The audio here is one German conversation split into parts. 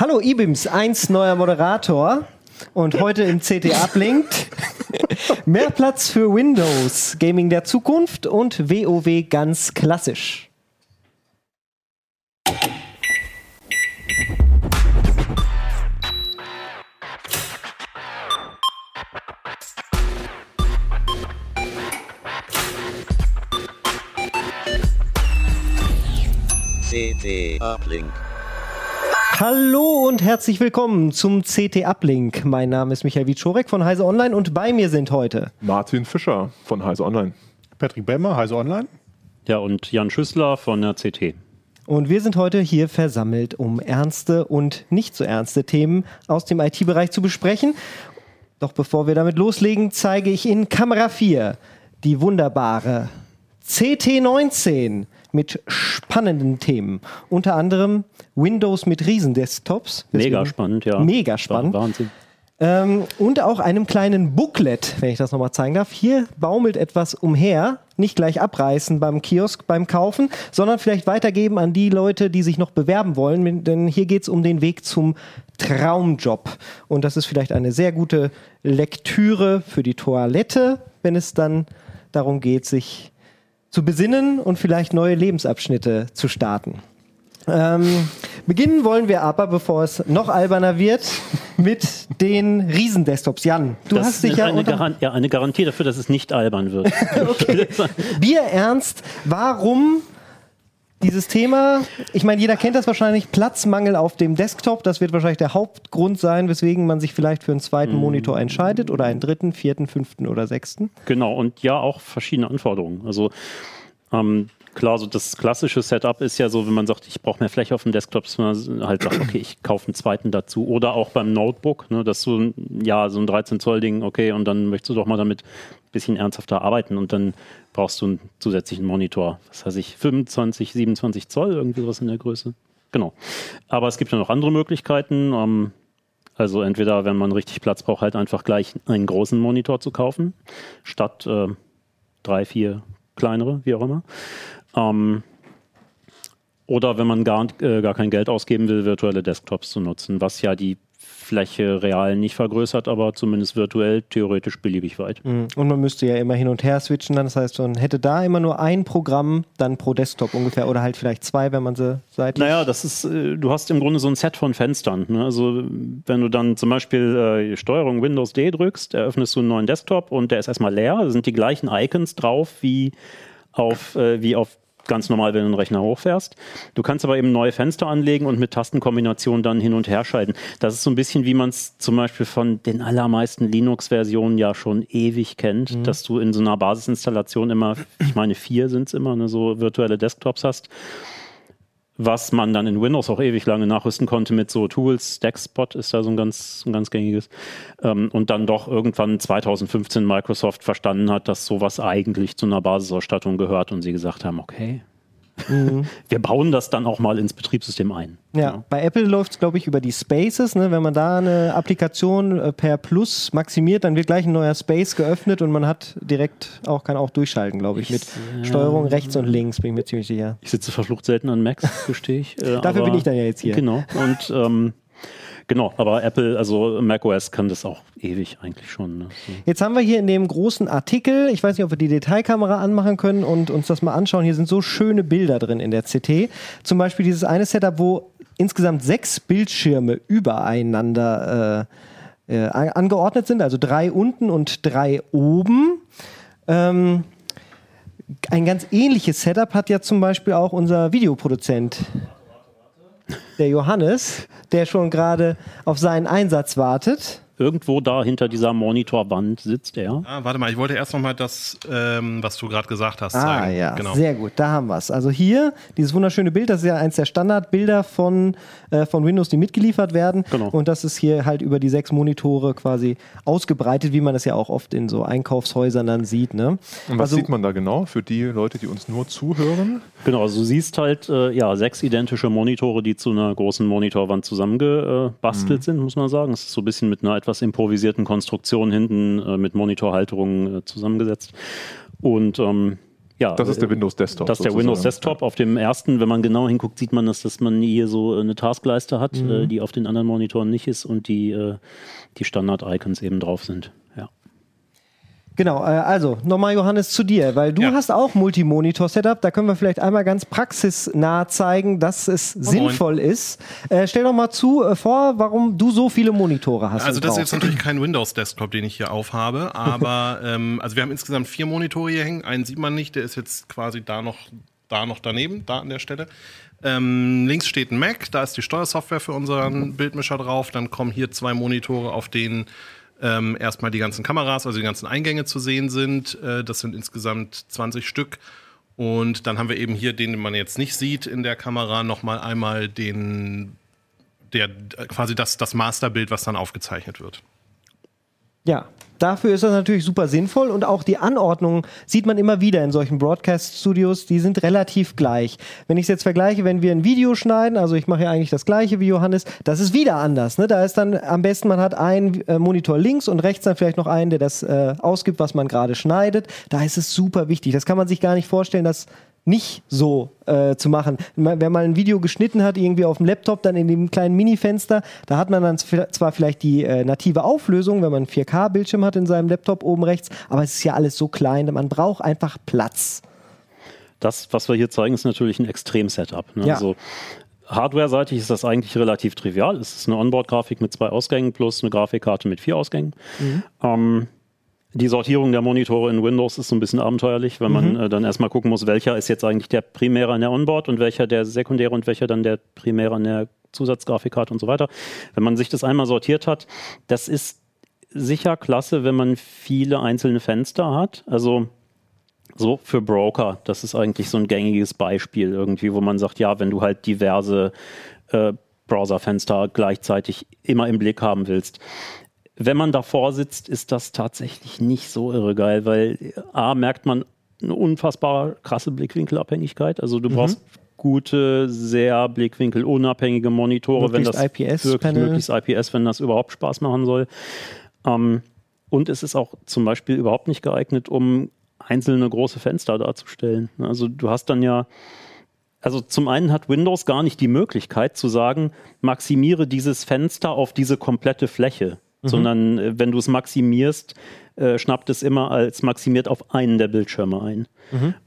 Hallo Ibims, eins neuer Moderator und heute im CT Uplink mehr Platz für Windows, Gaming der Zukunft und WoW ganz klassisch. CT Uplink. Hallo und herzlich willkommen zum CT Uplink. Mein Name ist Michael Wiczorek von Heise Online und bei mir sind heute Martin Fischer von Heise Online. Patrick Bemmer, Heise Online. Ja, und Jan Schüssler von der CT. und wir sind heute hier versammelt, um ernste und nicht so ernste Themen aus dem IT-Bereich zu besprechen. Doch bevor wir damit loslegen, zeige ich in Kamera 4 die wunderbare CT19 mit spannenden Themen. Unter anderem Windows mit Riesendesktops. Mega spannend, ja. Mega spannend. Wahnsinn. Ähm, und auch einem kleinen Booklet, wenn ich das nochmal zeigen darf. Hier baumelt etwas umher. Nicht gleich abreißen beim Kiosk beim Kaufen, sondern vielleicht weitergeben an die Leute, die sich noch bewerben wollen. Denn hier geht es um den Weg zum Traumjob. Und das ist vielleicht eine sehr gute Lektüre für die Toilette, wenn es dann darum geht, sich zu besinnen und vielleicht neue Lebensabschnitte zu starten. Ähm, beginnen wollen wir aber, bevor es noch alberner wird, mit den Riesendesktops. Jan, du das hast dich ist ja, eine, Garan ja eine Garantie dafür, dass es nicht albern wird. okay. Bier ernst. Warum dieses Thema? Ich meine, jeder kennt das wahrscheinlich. Platzmangel auf dem Desktop. Das wird wahrscheinlich der Hauptgrund sein, weswegen man sich vielleicht für einen zweiten Mhm. Monitor entscheidet oder einen dritten, vierten, fünften oder sechsten. Genau, und ja, auch verschiedene Anforderungen. Also ähm, klar, so das klassische Setup ist ja so, wenn man sagt, ich brauche mehr Fläche auf dem Desktop, dass man halt sagt, okay, ich kaufe einen zweiten dazu. Oder auch beim Notebook, ne, dass du, ja, so ein 13 Zoll Ding, okay, und dann möchtest du doch mal damit bisschen ernsthafter arbeiten und dann brauchst du einen zusätzlichen Monitor. Was weiß ich, 25, 27 Zoll, irgendwie sowas in der Größe. Genau. Aber es gibt ja noch andere Möglichkeiten. Ähm, also entweder, wenn man richtig Platz braucht, halt einfach gleich einen großen Monitor zu kaufen, statt äh, drei, vier kleinere, wie auch immer. Ähm, oder wenn man gar, äh, gar kein Geld ausgeben will, virtuelle Desktops zu nutzen, was ja die Fläche real nicht vergrößert, aber zumindest virtuell theoretisch beliebig weit. Und man müsste ja immer hin und her switchen. Dann. Das heißt, man hätte da immer nur ein Programm dann pro Desktop ungefähr oder halt vielleicht zwei, wenn man sie seitlich. Naja, das ist, äh, du hast im Grunde so ein Set von Fenstern. Ne? Also wenn du dann zum Beispiel äh, Steuerung Windows D drückst, eröffnest du einen neuen Desktop und der ist erstmal leer. Da sind die gleichen Icons drauf wie auf, äh, wie auf ganz normal, wenn du einen Rechner hochfährst. Du kannst aber eben neue Fenster anlegen und mit Tastenkombinationen dann hin und her schalten. Das ist so ein bisschen, wie man es zum Beispiel von den allermeisten Linux-Versionen ja schon ewig kennt, dass du in so einer Basisinstallation immer, ich meine vier sind es immer, ne, so virtuelle Desktops hast was man dann in Windows auch ewig lange nachrüsten konnte mit so Tools. Stackspot ist da so ein ganz, ein ganz gängiges. Ähm, und dann doch irgendwann 2015 Microsoft verstanden hat, dass sowas eigentlich zu einer Basisausstattung gehört und sie gesagt haben, okay, wir bauen das dann auch mal ins Betriebssystem ein. Ja, bei Apple läuft es, glaube ich, über die Spaces. Ne? Wenn man da eine Applikation äh, per Plus maximiert, dann wird gleich ein neuer Space geöffnet und man hat direkt auch, kann auch durchschalten, glaube ich, mit Steuerung rechts und links, bin ich mir ziemlich sicher. Ich sitze verflucht selten an Macs, gestehe ich. Äh, Dafür bin ich dann ja jetzt hier. Genau. Und ähm, genau, aber Apple, also macOS kann das auch ewig eigentlich schon. Ne? So. Jetzt haben wir hier in dem großen Artikel, ich weiß nicht, ob wir die Detailkamera anmachen können und uns das mal anschauen. Hier sind so schöne Bilder drin in der CT. Zum Beispiel dieses eine Setup, wo insgesamt sechs Bildschirme übereinander äh, äh, an- angeordnet sind, also drei unten und drei oben. Ähm, ein ganz ähnliches Setup hat ja zum Beispiel auch unser Videoproduzent, der Johannes, der schon gerade auf seinen Einsatz wartet. Irgendwo da hinter dieser Monitorwand sitzt er. Ah, warte mal, ich wollte erst noch mal das, ähm, was du gerade gesagt hast, Ah zeigen. ja, genau. sehr gut, da haben wir es. Also hier, dieses wunderschöne Bild, das ist ja eins der Standardbilder von, äh, von Windows, die mitgeliefert werden. Genau. Und das ist hier halt über die sechs Monitore quasi ausgebreitet, wie man das ja auch oft in so Einkaufshäusern dann sieht. Ne? Und was also, sieht man da genau für die Leute, die uns nur zuhören? Genau, also du siehst halt äh, ja, sechs identische Monitore, die zu einer großen Monitorwand zusammengebastelt sind, muss man sagen. Es ist so ein bisschen mit einer etwas improvisierten Konstruktion hinten äh, mit Monitorhalterungen äh, zusammengesetzt. Und ähm, Ja, Das ist der äh, Windows Desktop. Das ist der sozusagen. Windows Desktop. Auf dem ersten, wenn man genau hinguckt, sieht man, dass, dass man hier so eine Taskleiste hat, Mhm. äh, die auf den anderen Monitoren nicht ist und die, äh, die Standard-Icons eben drauf sind. Genau, äh, also nochmal Johannes zu dir, weil du Ja. hast auch Multimonitor-Setup. Da können wir vielleicht einmal ganz praxisnah zeigen, dass es sinnvoll ist. Äh, stell doch mal zu äh, vor, warum du so viele Monitore hast. Also das ist jetzt natürlich kein Windows-Desktop, den ich hier aufhabe, aber ähm, also wir haben insgesamt vier Monitore hier hängen. Einen sieht man nicht, der ist jetzt quasi da noch, da noch daneben, da an der Stelle. Ähm, links steht ein Mac, da ist die Steuersoftware für unseren Bildmischer drauf. Dann kommen hier zwei Monitore, auf denen ähm, erstmal die ganzen Kameras, also die ganzen Eingänge zu sehen sind. Äh, das sind insgesamt 20 Stück. Und dann haben wir eben hier, den, den man jetzt nicht sieht in der Kamera, nochmal einmal den, der, quasi das, das Masterbild, was dann aufgezeichnet wird. Ja, dafür ist das natürlich super sinnvoll und auch die Anordnung sieht man immer wieder in solchen Broadcast-Studios, die sind relativ gleich. Wenn ich es jetzt vergleiche, wenn wir ein Video schneiden, also ich mache ja eigentlich das gleiche wie Johannes, das ist wieder anders. Ne? Da ist dann am besten, man hat einen äh, Monitor links und rechts dann vielleicht noch einen, der das äh, ausgibt, was man gerade schneidet. Da ist es super wichtig. Das kann man sich gar nicht vorstellen, dass nicht so äh, zu machen. Wenn man ein Video geschnitten hat, irgendwie auf dem Laptop, dann in dem kleinen Mini-Fenster, da hat man dann zw- zwar vielleicht die äh, native Auflösung, wenn man einen 4K-Bildschirm hat in seinem Laptop oben rechts, aber es ist ja alles so klein, man braucht einfach Platz. Das, was wir hier zeigen, ist natürlich ein Extrem-Setup. Ne? Ja. Also Hardware-seitig ist das eigentlich relativ trivial. Es ist eine Onboard-Grafik mit zwei Ausgängen plus eine Grafikkarte mit vier Ausgängen. Ähm, die Sortierung der Monitore in Windows ist so ein bisschen abenteuerlich, weil man äh, dann erstmal gucken muss, welcher ist jetzt eigentlich der Primäre an der Onboard und welcher der Sekundäre und welcher dann der Primäre an der Zusatzgrafikkarte und so weiter. Wenn man sich das einmal sortiert hat, das ist sicher klasse, wenn man viele einzelne Fenster hat. Also so für Broker, das ist eigentlich so ein gängiges Beispiel irgendwie, wo man sagt, ja, wenn du halt diverse äh, Browserfenster gleichzeitig immer im Blick haben willst. Wenn man davor sitzt, ist das tatsächlich nicht so irre geil, weil A, merkt man eine unfassbar krasse Blickwinkelabhängigkeit. Also du brauchst gute, sehr blickwinkelunabhängige Monitore, wenn Möglichst das IPS wirklich Panel. möglichst IPS, wenn das überhaupt Spaß machen soll. Ähm, und es ist auch zum Beispiel überhaupt nicht geeignet, um einzelne große Fenster darzustellen. Also du hast dann ja, also zum einen hat Windows gar nicht die Möglichkeit zu sagen, maximiere dieses Fenster auf diese komplette Fläche, sondern äh, wenn du es maximierst, äh, schnappt es immer als maximiert auf einen der Bildschirme ein.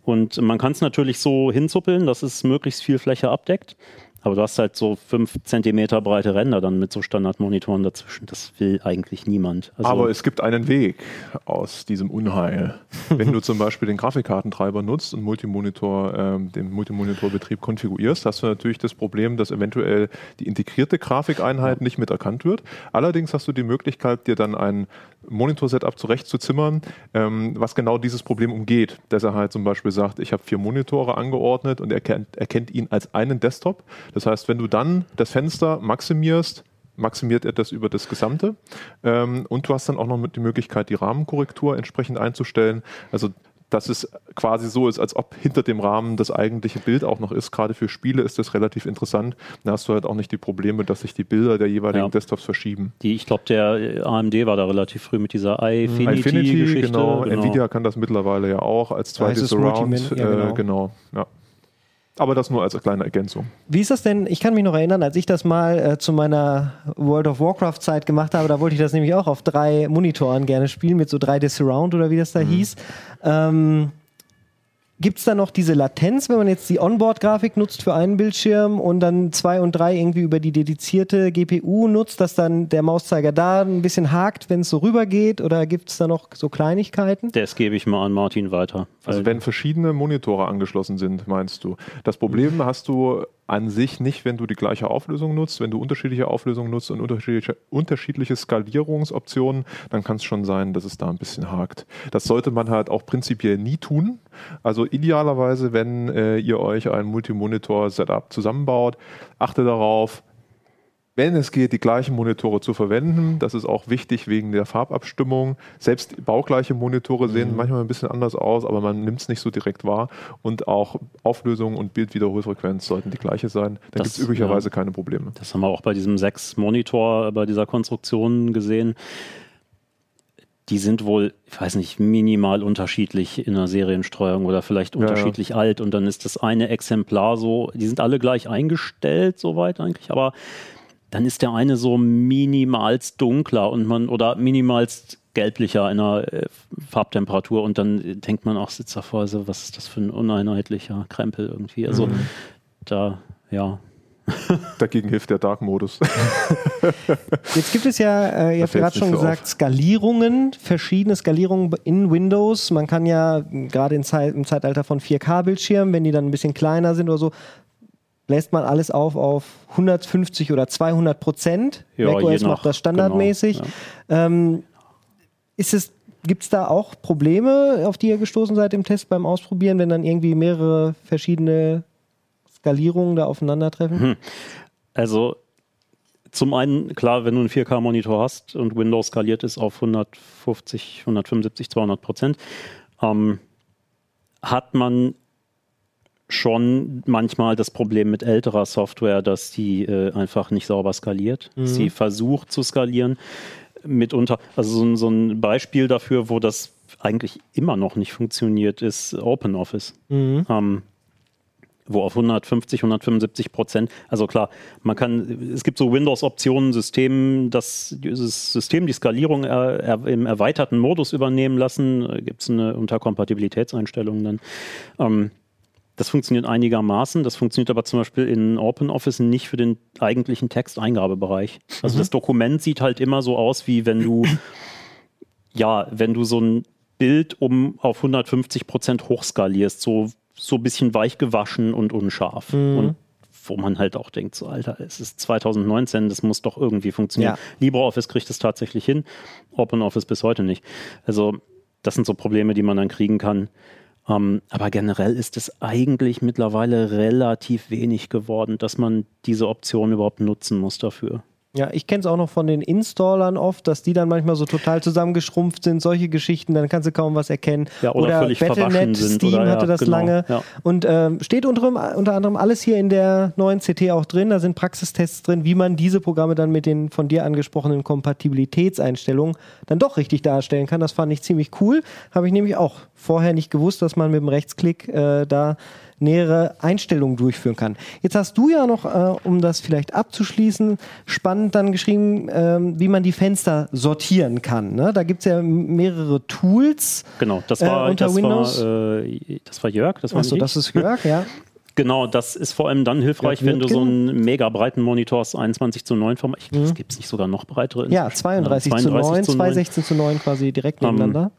Und man kann es natürlich so hinzuppeln, dass es möglichst viel Fläche abdeckt. Aber du hast halt so fünf Zentimeter breite Ränder dann mit so Standardmonitoren dazwischen. Das will eigentlich niemand. Also, Aber es gibt einen Weg aus diesem Unheil. Wenn du zum Beispiel den Grafikkartentreiber nutzt und Multimonitor, ähm, den Multimonitorbetrieb konfigurierst, hast du natürlich das Problem, dass eventuell die integrierte Grafikeinheit nicht mit erkannt wird. Allerdings hast du die Möglichkeit, dir dann ein Monitor-Setup zurechtzuzimmern, ähm, was genau dieses Problem umgeht. Dass er halt zum Beispiel sagt, ich habe vier Monitore angeordnet und er kennt, erkennt ihn als einen Desktop. Das heißt, wenn du dann das Fenster maximierst, maximiert er das über das Gesamte. Ähm, und du hast dann auch noch die Möglichkeit, die Rahmenkorrektur entsprechend einzustellen. Also dass es quasi so ist, als ob hinter dem Rahmen das eigentliche Bild auch noch ist. Gerade für Spiele ist das relativ interessant. Da hast du halt auch nicht die Probleme, dass sich die Bilder der jeweiligen Ja. Desktops verschieben. die, ich glaube, der äh, AMD war da relativ früh mit dieser Infinity, Infinity-Geschichte. genau. Nvidia kann das mittlerweile ja auch als zweites es Surround. Ja, genau. Äh, genau ja. Aber das nur als kleine Ergänzung. Wie ist das denn? Ich kann mich noch erinnern, als ich das mal äh, zu meiner World of Warcraft-Zeit gemacht habe, da wollte ich das nämlich auch auf drei Monitoren gerne spielen, mit so 3D Surround oder wie das da hieß. Ähm, Gibt es da noch diese Latenz, wenn man jetzt die Onboard-Grafik nutzt für einen Bildschirm und dann zwei und drei irgendwie über die dedizierte GPU nutzt, dass dann der Mauszeiger da ein bisschen hakt, wenn es so rübergeht? Oder gibt es da noch so Kleinigkeiten? Das gebe ich mal an Martin weiter. Also wenn verschiedene Monitore angeschlossen sind, meinst du. Das Problem hast du an sich nicht, wenn du die gleiche Auflösung nutzt. Wenn du unterschiedliche Auflösungen nutzt und unterschiedliche, unterschiedliche Skalierungsoptionen, dann kann es schon sein, dass es da ein bisschen hakt. Das sollte man halt auch prinzipiell nie tun. Also idealerweise, wenn äh, ihr euch ein Multimonitor-Setup zusammenbaut, achte darauf, wenn es geht, die gleichen Monitore zu verwenden. Das ist auch wichtig wegen der Farbabstimmung. Selbst baugleiche Monitore sehen manchmal ein bisschen anders aus, aber man nimmt es nicht so direkt wahr. Und auch Auflösung und Bildwiederholfrequenz sollten die gleiche sein. Dann gibt es üblicherweise ja. keine Probleme. Das haben wir auch bei diesem sechs Monitor, bei dieser Konstruktion gesehen. die sind wohl, ich weiß nicht, minimal unterschiedlich in der Seriensteuerung oder vielleicht ja. unterschiedlich alt. Und dann ist das eine Exemplar so, die sind alle gleich eingestellt, soweit eigentlich, aber dann ist der eine so minimalst dunkler und man oder minimalst gelblicher in der äh, Farbtemperatur und dann denkt man auch, sitzt davor, so, was ist das für ein uneinheitlicher Krempel irgendwie. Also da, ja, Dagegen hilft der Dark-Modus. Jetzt gibt es ja, äh, ihr habt gerade schon gesagt, Skalierungen, verschiedene Skalierungen in Windows. Man kann ja gerade Zeit, im Zeitalter von 4K-Bildschirmen, wenn die dann ein bisschen kleiner sind oder so, lässt man alles auf auf 150 oder 200 Prozent. Ja, macOS macht das standardmäßig. genau, ähm, ist es Gibt es da auch Probleme, auf die ihr gestoßen seid im Test beim Ausprobieren, wenn dann irgendwie mehrere verschiedene Skalierungen da aufeinandertreffen? Also zum einen, klar, wenn du einen 4K-Monitor hast und Windows skaliert ist auf 150, 175, 200 Prozent, ähm, hat man schon manchmal das Problem mit älterer Software, dass die äh, einfach nicht sauber skaliert. Sie versucht zu skalieren. Mitunter, also so, ein- so ein Beispiel dafür, wo das eigentlich immer noch nicht funktioniert, ist OpenOffice. Ähm, wo auf 150, 175 Prozent, also klar, man kann, es gibt so Windows-Optionen, System, das dieses System die Skalierung er, er, im erweiterten Modus übernehmen lassen, gibt es eine unter Kompatibilitätseinstellungen dann. Ähm, das funktioniert einigermaßen, das funktioniert aber zum Beispiel in OpenOffice nicht für den eigentlichen Texteingabebereich. Also das Dokument sieht halt immer so aus, wie wenn du, ja, wenn du so ein Bild um auf 150 Prozent hochskalierst, so, so ein bisschen weich gewaschen und unscharf. Und wo man halt auch denkt, so Alter, es ist 2019, das muss doch irgendwie funktionieren. Ja. LibreOffice kriegt es tatsächlich hin, OpenOffice bis heute nicht. Also das sind so Probleme, die man dann kriegen kann. Ähm, aber generell ist es eigentlich mittlerweile relativ wenig geworden, dass man diese Option überhaupt nutzen muss dafür. Ja, ich kenne es auch noch von den Installern oft, dass die dann manchmal so total zusammengeschrumpft sind, solche Geschichten, dann kannst du kaum was erkennen. Ja, oder völlig verwaschen Battle.net, Steam oder, ja, hatte das genau, lange. ja. Und ähm, steht unter, unter anderem alles hier in der neuen CT auch drin. Da sind Praxistests drin, wie man diese Programme dann mit den von dir angesprochenen Kompatibilitätseinstellungen dann doch richtig darstellen kann. Das fand ich ziemlich cool. Habe ich nämlich auch vorher nicht gewusst, dass man mit dem Rechtsklick äh, da nähere Einstellungen durchführen kann. Jetzt hast du ja noch, äh, um das vielleicht abzuschließen, spannend dann geschrieben, ähm, wie man die Fenster sortieren kann. Ne? Da gibt es ja mehrere Tools. Genau, das Äh, war, unter das, Windows? war äh, das war Jörg, das war Achso, das ist Jörg, ja. Genau, das ist vor allem dann hilfreich, wenn du so einen mega breiten Monitor hast, 21 zu 9 Format. Ich glaube, es gibt es nicht sogar noch breitere. Ja, inzwischen. 32, Ja, zu 9, 32 216 zu 9 quasi direkt nebeneinander.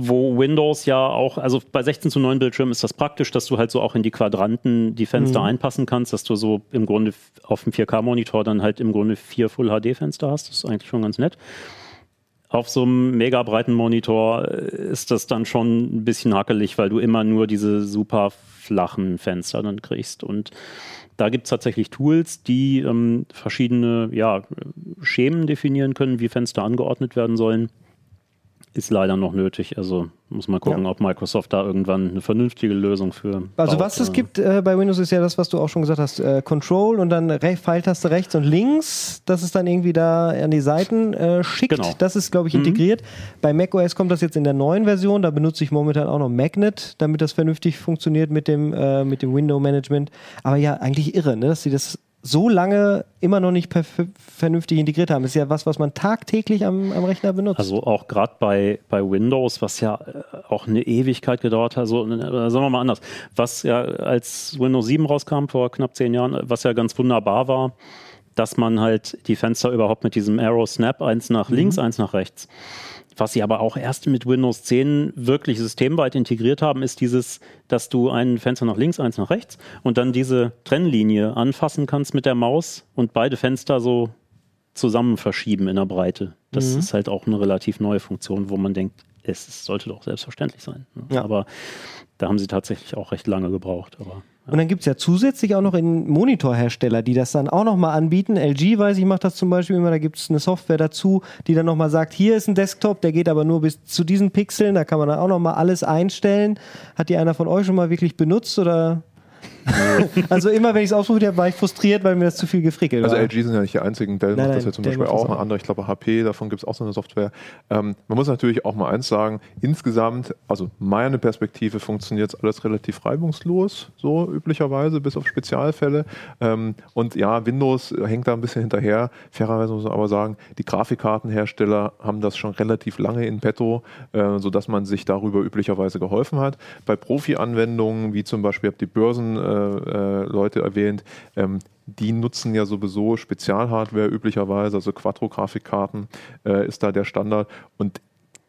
Wo Windows ja auch, also bei 16 zu 9 Bildschirmen ist das praktisch, dass du halt so auch in die Quadranten die Fenster einpassen kannst, dass du so im Grunde auf dem 4K-Monitor dann halt im Grunde vier Full-HD-Fenster hast. Das ist eigentlich schon ganz nett. Auf so einem mega breiten Monitor äh, ist das dann schon ein bisschen hackelig, weil du immer nur diese super flachen Fenster dann kriegst. Und da gibt es tatsächlich Tools, die ähm, verschiedene ja, Schemen definieren können, wie Fenster angeordnet werden sollen. Ist leider noch nötig. Also muss man gucken, ob Microsoft da irgendwann eine vernünftige Lösung für. Also baut, was es äh. gibt äh, bei Windows ist ja das, was du auch schon gesagt hast, äh, Control und dann Re Pfeiltaste rechts und links, das ist dann irgendwie da an die Seiten äh, schickt. Genau. Das ist, glaube ich, integriert. Bei macOS kommt das jetzt in der neuen Version, da benutze ich momentan auch noch Magnet, damit das vernünftig funktioniert mit dem, äh, mit dem Window-Management. Aber ja, eigentlich irre, ne? dass sie das so lange immer noch nicht vernünftig integriert haben. Das ist ja was, was man tagtäglich am, am Rechner benutzt. Also auch gerade bei, bei Windows, was ja äh, auch eine Ewigkeit gedauert hat, also sagen wir mal anders, was ja als Windows 7 rauskam vor knapp zehn Jahren, äh, was ja ganz wunderbar war, dass man halt die Fenster überhaupt mit diesem Arrow Snap, eins nach links, eins nach rechts. Was sie aber auch erst mit Windows 10 wirklich systemweit integriert haben, ist dieses, dass du ein Fenster nach links, eins nach rechts und dann diese Trennlinie anfassen kannst mit der Maus und beide Fenster so zusammen verschieben in der Breite. Das ist halt auch eine relativ neue Funktion, wo man denkt, es es sollte doch selbstverständlich sein. ne? Ja. Aber da haben sie tatsächlich auch recht lange gebraucht. Aber Und dann gibt es ja zusätzlich auch noch in Monitorhersteller, die das dann auch nochmal anbieten. LG, weiß ich, macht das zum Beispiel immer. Da gibt es eine Software dazu, die dann nochmal sagt, hier ist ein Desktop, der geht aber nur bis zu diesen Pixeln. Da kann man dann auch nochmal alles einstellen. Hat die einer von euch schon mal wirklich benutzt oder? Also immer, wenn ich es ausprobiert habe, war ich frustriert, weil mir das zu viel gefrickelt Also war. LG sind ja nicht die einzigen, Dell Nein, macht das ja zum Dell Beispiel auch, auch. ein anderer, ich glaube HP, davon gibt es auch so eine Software. Ähm, man muss natürlich auch mal eins sagen, insgesamt, also meine Perspektive funktioniert alles relativ reibungslos, so üblicherweise, bis auf Spezialfälle. Ähm, und ja, Windows hängt da ein bisschen hinterher. Fairerweise muss man aber sagen, die Grafikkartenhersteller haben das schon relativ lange in petto, äh, sodass man sich darüber üblicherweise geholfen hat. Bei Profi-Anwendungen, wie zum Beispiel, die Börsenleute äh, Leute erwähnt, ähm, die nutzen ja sowieso Spezialhardware üblicherweise, also Quattro-Grafikkarten äh, ist da der Standard. Und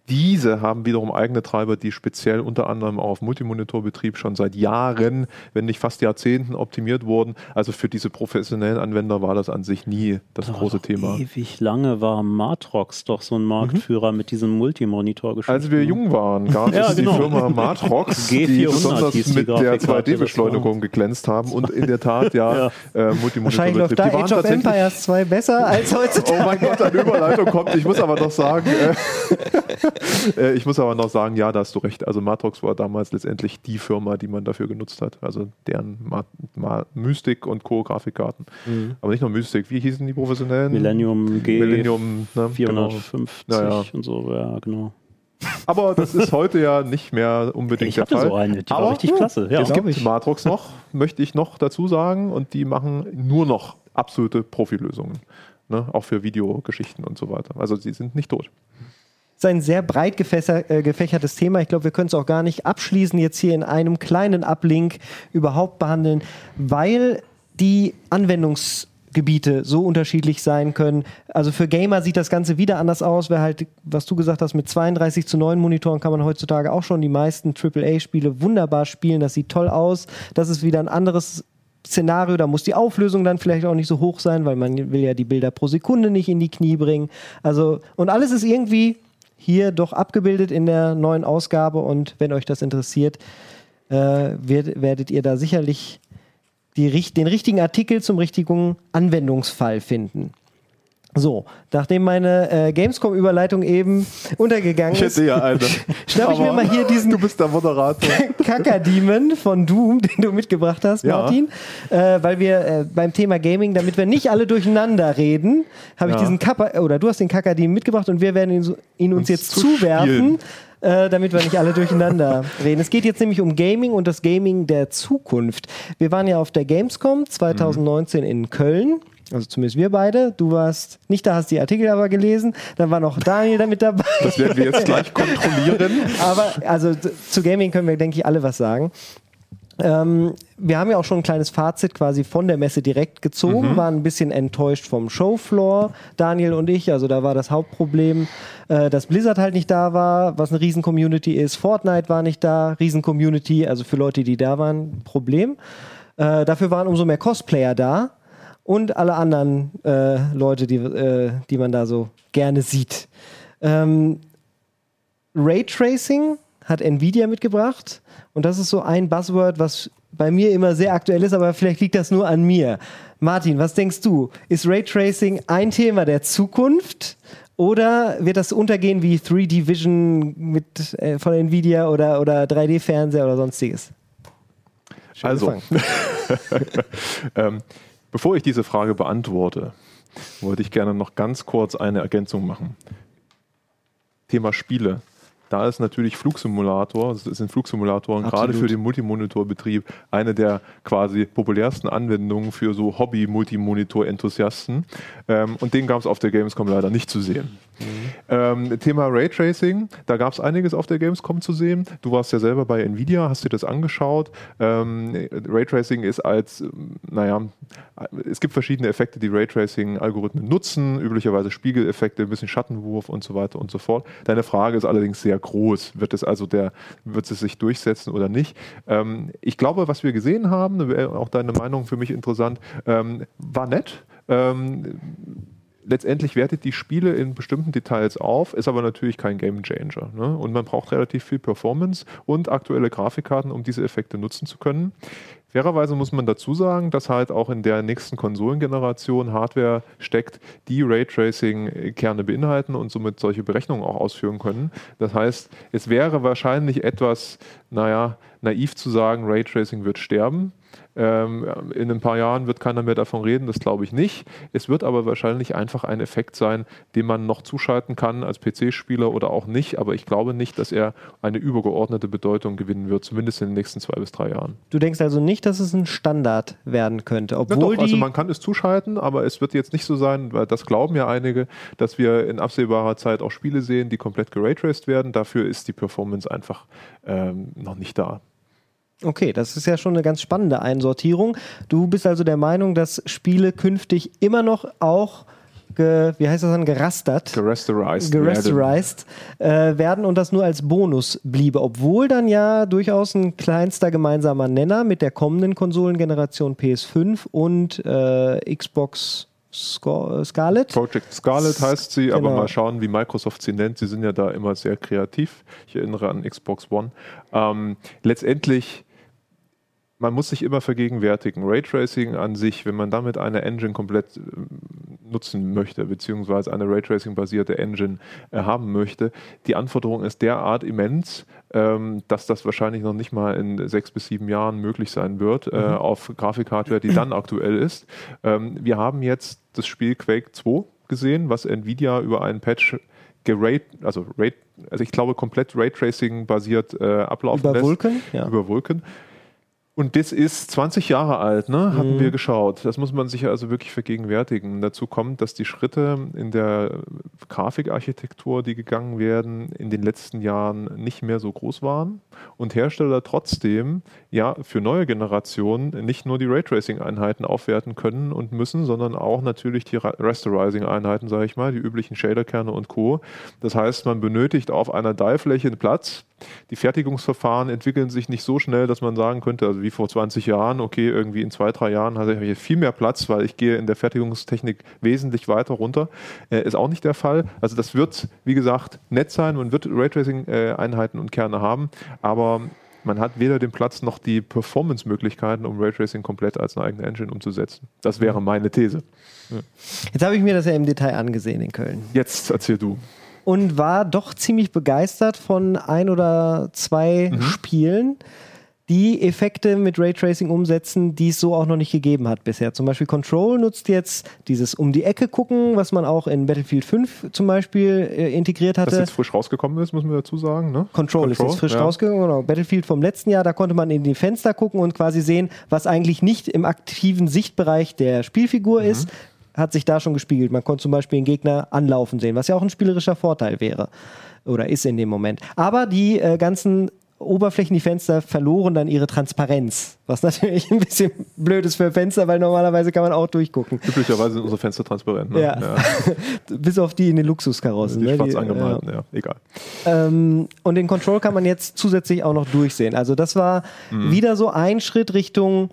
diese haben wiederum eigene Treiber, die speziell unter anderem auch auf Multimonitorbetrieb schon seit Jahren, wenn nicht fast Jahrzehnten optimiert wurden. Also für diese professionellen Anwender war das an sich nie das große Doch Thema. Ewig lange war Matrox doch so ein Marktführer mit diesem multimonitor geschichten Als wir jung waren, gab Ja, es genau. die Firma Matrox, die G400 besonders die mit der Grafikkarte, 2D-Beschleunigung geglänzt haben und in der Tat ja, äh, Wahrscheinlich läuft Multimonitorbetrieb. da Die waren Age of Empires 2 besser als heutzutage. Oh mein Gott, eine Überleitung kommt. Ich muss aber noch sagen, äh, äh, ich muss aber noch sagen, ja, da hast du recht. Also Matrox war damals letztendlich die Firma, die man dafür genutzt hat. Also deren Ma Ma Mystic und Co. Grafikkarten. Aber nicht nur Mystic. Wie hießen die professionellen? Millennium G Millennium, ne? 450 Genau. Ja, ja. und so, ja, genau. Aber das ist heute ja nicht mehr unbedingt Ich der hatte Fall. so eine, die war Aber richtig klasse. Ja. es gibt Matrox noch, möchte ich noch dazu sagen, und die machen nur noch absolute Profilösungen. Ne? Auch für Videogeschichten und so weiter. Also sie sind nicht tot. Ist ein sehr breit gefässer, äh, gefächertes Thema. Ich glaube, wir können es auch gar nicht abschließen, jetzt hier in einem kleinen Uplink überhaupt behandeln, weil die Anwendungsgebiete so unterschiedlich sein können. Also für Gamer sieht das Ganze wieder anders aus. Wer halt, was du gesagt hast, mit 32 zu 9 Monitoren kann man heutzutage auch schon die meisten AAA-Spiele wunderbar spielen. Das sieht toll aus. Das ist wieder ein anderes Szenario, da muss die Auflösung dann vielleicht auch nicht so hoch sein, weil man will ja die Bilder pro Sekunde nicht in die Knie bringen. Also, und alles ist irgendwie hier doch abgebildet in der neuen Ausgabe und wenn euch das interessiert, äh, wird, werdet ihr da sicherlich die, den richtigen Artikel zum richtigen Anwendungsfall finden. So, nachdem meine äh, Gamescom-Überleitung eben untergegangen ist, ja eine. schnapp ich mir mal hier diesen Du bist der Moderator. Kakademon von Doom, den du mitgebracht hast, Ja. Martin. Äh, weil wir äh, beim Thema Gaming, damit wir nicht alle durcheinander reden, habe ich Ja. diesen Kappa, oder du hast den Kakademon mitgebracht und wir werden ihn, so, ihn uns, Uns jetzt zu zuwerfen. spielen. Äh, damit wir nicht alle durcheinander reden. Es geht jetzt nämlich um Gaming und das Gaming der Zukunft. Wir waren ja auf der Gamescom 2019 in Köln. Also zumindest wir beide. Du warst nicht da, hast die Artikel aber gelesen. Dann war noch Daniel damit dabei. Das werden wir jetzt gleich kontrollieren. Aber also zu Gaming können wir, denke ich, alle was sagen. Ähm, wir haben ja auch schon ein kleines Fazit quasi von der Messe direkt gezogen, waren ein bisschen enttäuscht vom Showfloor, Daniel und ich. Also da war das Hauptproblem, äh, dass Blizzard halt nicht da war, was eine Riesen-Community ist. Fortnite war nicht da, Riesen-Community, also für Leute, die da waren, Problem. Äh, dafür waren umso mehr Cosplayer da und alle anderen äh, Leute, die, äh, die man da so gerne sieht. Ähm, Raytracing hat Nvidia mitgebracht und das ist so ein Buzzword, was bei mir immer sehr aktuell ist, aber vielleicht liegt das nur an mir. Martin, was denkst du? Ist Raytracing ein Thema der Zukunft oder wird das untergehen wie 3D Vision mit, äh, von Nvidia oder, oder 3D-Fernseher oder sonstiges? Schön Also, ähm, bevor ich diese Frage beantworte, wollte ich gerne noch ganz kurz eine Ergänzung machen. Thema Spiele. Da ist natürlich Flugsimulator, das sind Flugsimulatoren gerade für den Multimonitorbetrieb eine der quasi populärsten Anwendungen für so Hobby-Multimonitor-Enthusiasten. Ähm, und den gab es auf der Gamescom leider nicht zu sehen. Ähm, Thema Raytracing, da gab es einiges auf der Gamescom zu sehen. Du warst ja selber bei Nvidia, hast dir das angeschaut. Ähm, Raytracing ist als, ähm, naja, es gibt verschiedene Effekte, die Raytracing-Algorithmen nutzen, üblicherweise Spiegeleffekte, ein bisschen Schattenwurf und so weiter und so fort. Deine Frage ist allerdings sehr groß. Wird es also der, wird es sich durchsetzen oder nicht? Ähm, ich glaube, was wir gesehen haben, wäre auch deine Meinung für mich interessant, ähm, war nett. Ähm, letztendlich wertet die Spiele in bestimmten Details auf, ist aber natürlich kein Game Changer. Ne? Und man braucht relativ viel Performance und aktuelle Grafikkarten, um diese Effekte nutzen zu können. Fairerweise muss man dazu sagen, dass halt auch in der nächsten Konsolengeneration Hardware steckt, die Raytracing-Kerne beinhalten und somit solche Berechnungen auch ausführen können. Das heißt, es wäre wahrscheinlich etwas, naja, naiv zu sagen, Raytracing wird sterben. Ähm, in ein paar Jahren wird keiner mehr davon reden, das glaube ich nicht. Es wird aber wahrscheinlich einfach ein Effekt sein, den man noch zuschalten kann als PC-Spieler oder auch nicht. Aber ich glaube nicht, dass er eine übergeordnete Bedeutung gewinnen wird, zumindest in den nächsten zwei bis drei Jahren. Du denkst also nicht, dass es ein Standard werden könnte, Ja, obwohl doch, also man kann es zuschalten, aber es wird jetzt nicht so sein, weil das glauben ja einige, dass wir in absehbarer Zeit auch Spiele sehen, die komplett geraytraced werden. Dafür ist die Performance einfach ähm, noch nicht da. Okay, das ist ja schon eine ganz spannende Einsortierung. Du bist also der Meinung, dass Spiele künftig immer noch auch, ge, wie heißt das dann, gerastert, Gerasterized. werden. gerasterized äh, werden und das nur als Bonus bliebe, obwohl dann ja durchaus ein kleinster gemeinsamer Nenner mit der kommenden Konsolengeneration PS5 und äh, Xbox Sco- Scarlet. Project Scarlet heißt sie, aber Genau. mal schauen, wie Microsoft sie nennt. Sie sind ja da immer sehr kreativ. Ich erinnere an Xbox One. Ähm, letztendlich, man muss sich immer vergegenwärtigen, Raytracing an sich, wenn man damit eine Engine komplett ähm, nutzen möchte, beziehungsweise eine Raytracing-basierte Engine äh, haben möchte, die Anforderung ist derart immens, ähm, dass das wahrscheinlich noch nicht mal in sechs bis sieben Jahren möglich sein wird äh, auf Grafikhardware, die dann aktuell ist. Ähm, wir haben jetzt das Spiel Quake 2 gesehen, was Nvidia über einen Patch gerate, also, also ich glaube komplett Raytracing basiert äh, ablaufen Über lässt. Vulkan? Ja. Über Vulkan. Und das ist 20 Jahre alt, ne? Hatten Mhm. wir geschaut. Das muss man sich also wirklich vergegenwärtigen. Dazu kommt, dass die Schritte in der Grafikarchitektur, die gegangen werden, in den letzten Jahren nicht mehr so groß waren und Hersteller trotzdem ja für neue Generationen nicht nur die Raytracing-Einheiten aufwerten können und müssen, sondern auch natürlich die Ra- Rasterizing-Einheiten, sage ich mal, die üblichen Shaderkerne und Co. Das heißt, man benötigt auf einer Die-Fläche einen Platz. Die Fertigungsverfahren entwickeln sich nicht so schnell, dass man sagen könnte, also wie vor 20 Jahren, okay, irgendwie in zwei, drei Jahren habe ich hier viel mehr Platz, weil ich gehe in der Fertigungstechnik wesentlich weiter runter. Äh, ist auch nicht der Fall. Also das wird, wie gesagt, nett sein. Man wird Raytracing-Einheiten und Kerne haben, aber man hat weder den Platz noch die Performance-Möglichkeiten, um Raytracing komplett als eine eigene Engine umzusetzen. Das wäre meine These. Jetzt habe ich mir das ja im Detail angesehen in Köln. Jetzt erzähl du. und war doch ziemlich begeistert von ein oder zwei Mhm. Spielen, die Effekte mit Raytracing umsetzen, die es so auch noch nicht gegeben hat bisher. Zum Beispiel Control nutzt jetzt dieses um die Ecke gucken, was man auch in Battlefield 5 zum Beispiel äh, integriert hatte. jetzt frisch rausgekommen ist, müssen wir dazu sagen. Ne? Control, ist jetzt frisch ja. rausgegangen. Genau. Battlefield vom letzten Jahr, da konnte man in die Fenster gucken und quasi sehen, was eigentlich nicht im aktiven Sichtbereich der Spielfigur Mhm. ist, hat sich da schon gespiegelt. Man konnte zum Beispiel den Gegner anlaufen sehen, was ja auch ein spielerischer Vorteil wäre oder ist in dem Moment. Aber die äh, ganzen Oberflächen, die Fenster verloren dann ihre Transparenz, was natürlich ein bisschen blöd ist für Fenster, weil normalerweise kann man auch durchgucken. Üblicherweise sind unsere Fenster transparent. Ne? Ja. Bis auf die in den Luxuskarossen. Die ne? schwarz Die, angemalten, ja. egal. ähm, und den Control kann man jetzt zusätzlich auch noch durchsehen. Also das war wieder so ein Schritt Richtung,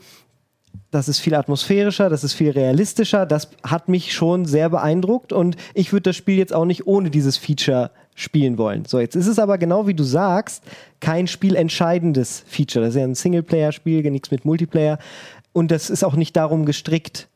das ist viel atmosphärischer, das ist viel realistischer. Das hat mich schon sehr beeindruckt und ich würde das Spiel jetzt auch nicht ohne dieses Feature spielen wollen. So, jetzt ist es aber genau wie du sagst, kein spielentscheidendes Feature. Das ist ja ein Singleplayer-Spiel, nichts mit Multiplayer. Und das ist auch nicht darum gestrickt.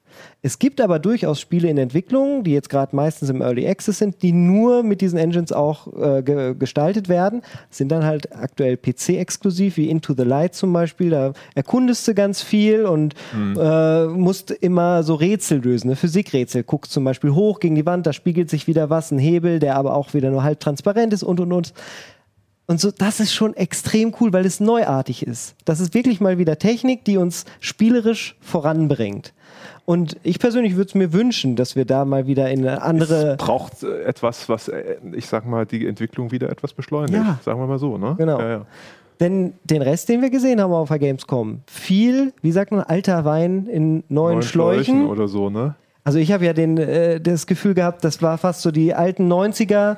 Es gibt aber durchaus Spiele in Entwicklung, die jetzt gerade meistens im Early Access sind, die nur mit diesen Engines auch äh, ge gestaltet werden. Sind dann halt aktuell PC-exklusiv, wie Into the Light zum Beispiel. Da erkundest du ganz viel und äh, musst immer so Rätsel lösen, ne? Physikrätsel. Guckst zum Beispiel hoch gegen die Wand, da spiegelt sich wieder was, ein Hebel, der aber auch wieder nur halb transparent ist und und und. Und so, das ist schon extrem cool, weil es neuartig ist. Das ist wirklich mal wieder Technik, die uns spielerisch voranbringt. Und ich persönlich würde es mir wünschen, dass wir da mal wieder in eine andere. Es braucht äh, etwas, was, äh, ich sag mal, die Entwicklung wieder etwas beschleunigt. Ja. Sagen wir mal so, ne? Genau. Ja, ja. Denn den Rest, den wir gesehen haben auf der Gamescom, viel, wie sagt man, alter Wein in neuen, Neun Schläuchen. oder so, ne? Also ich habe ja den, äh, das Gefühl gehabt, das war fast so die alten 90er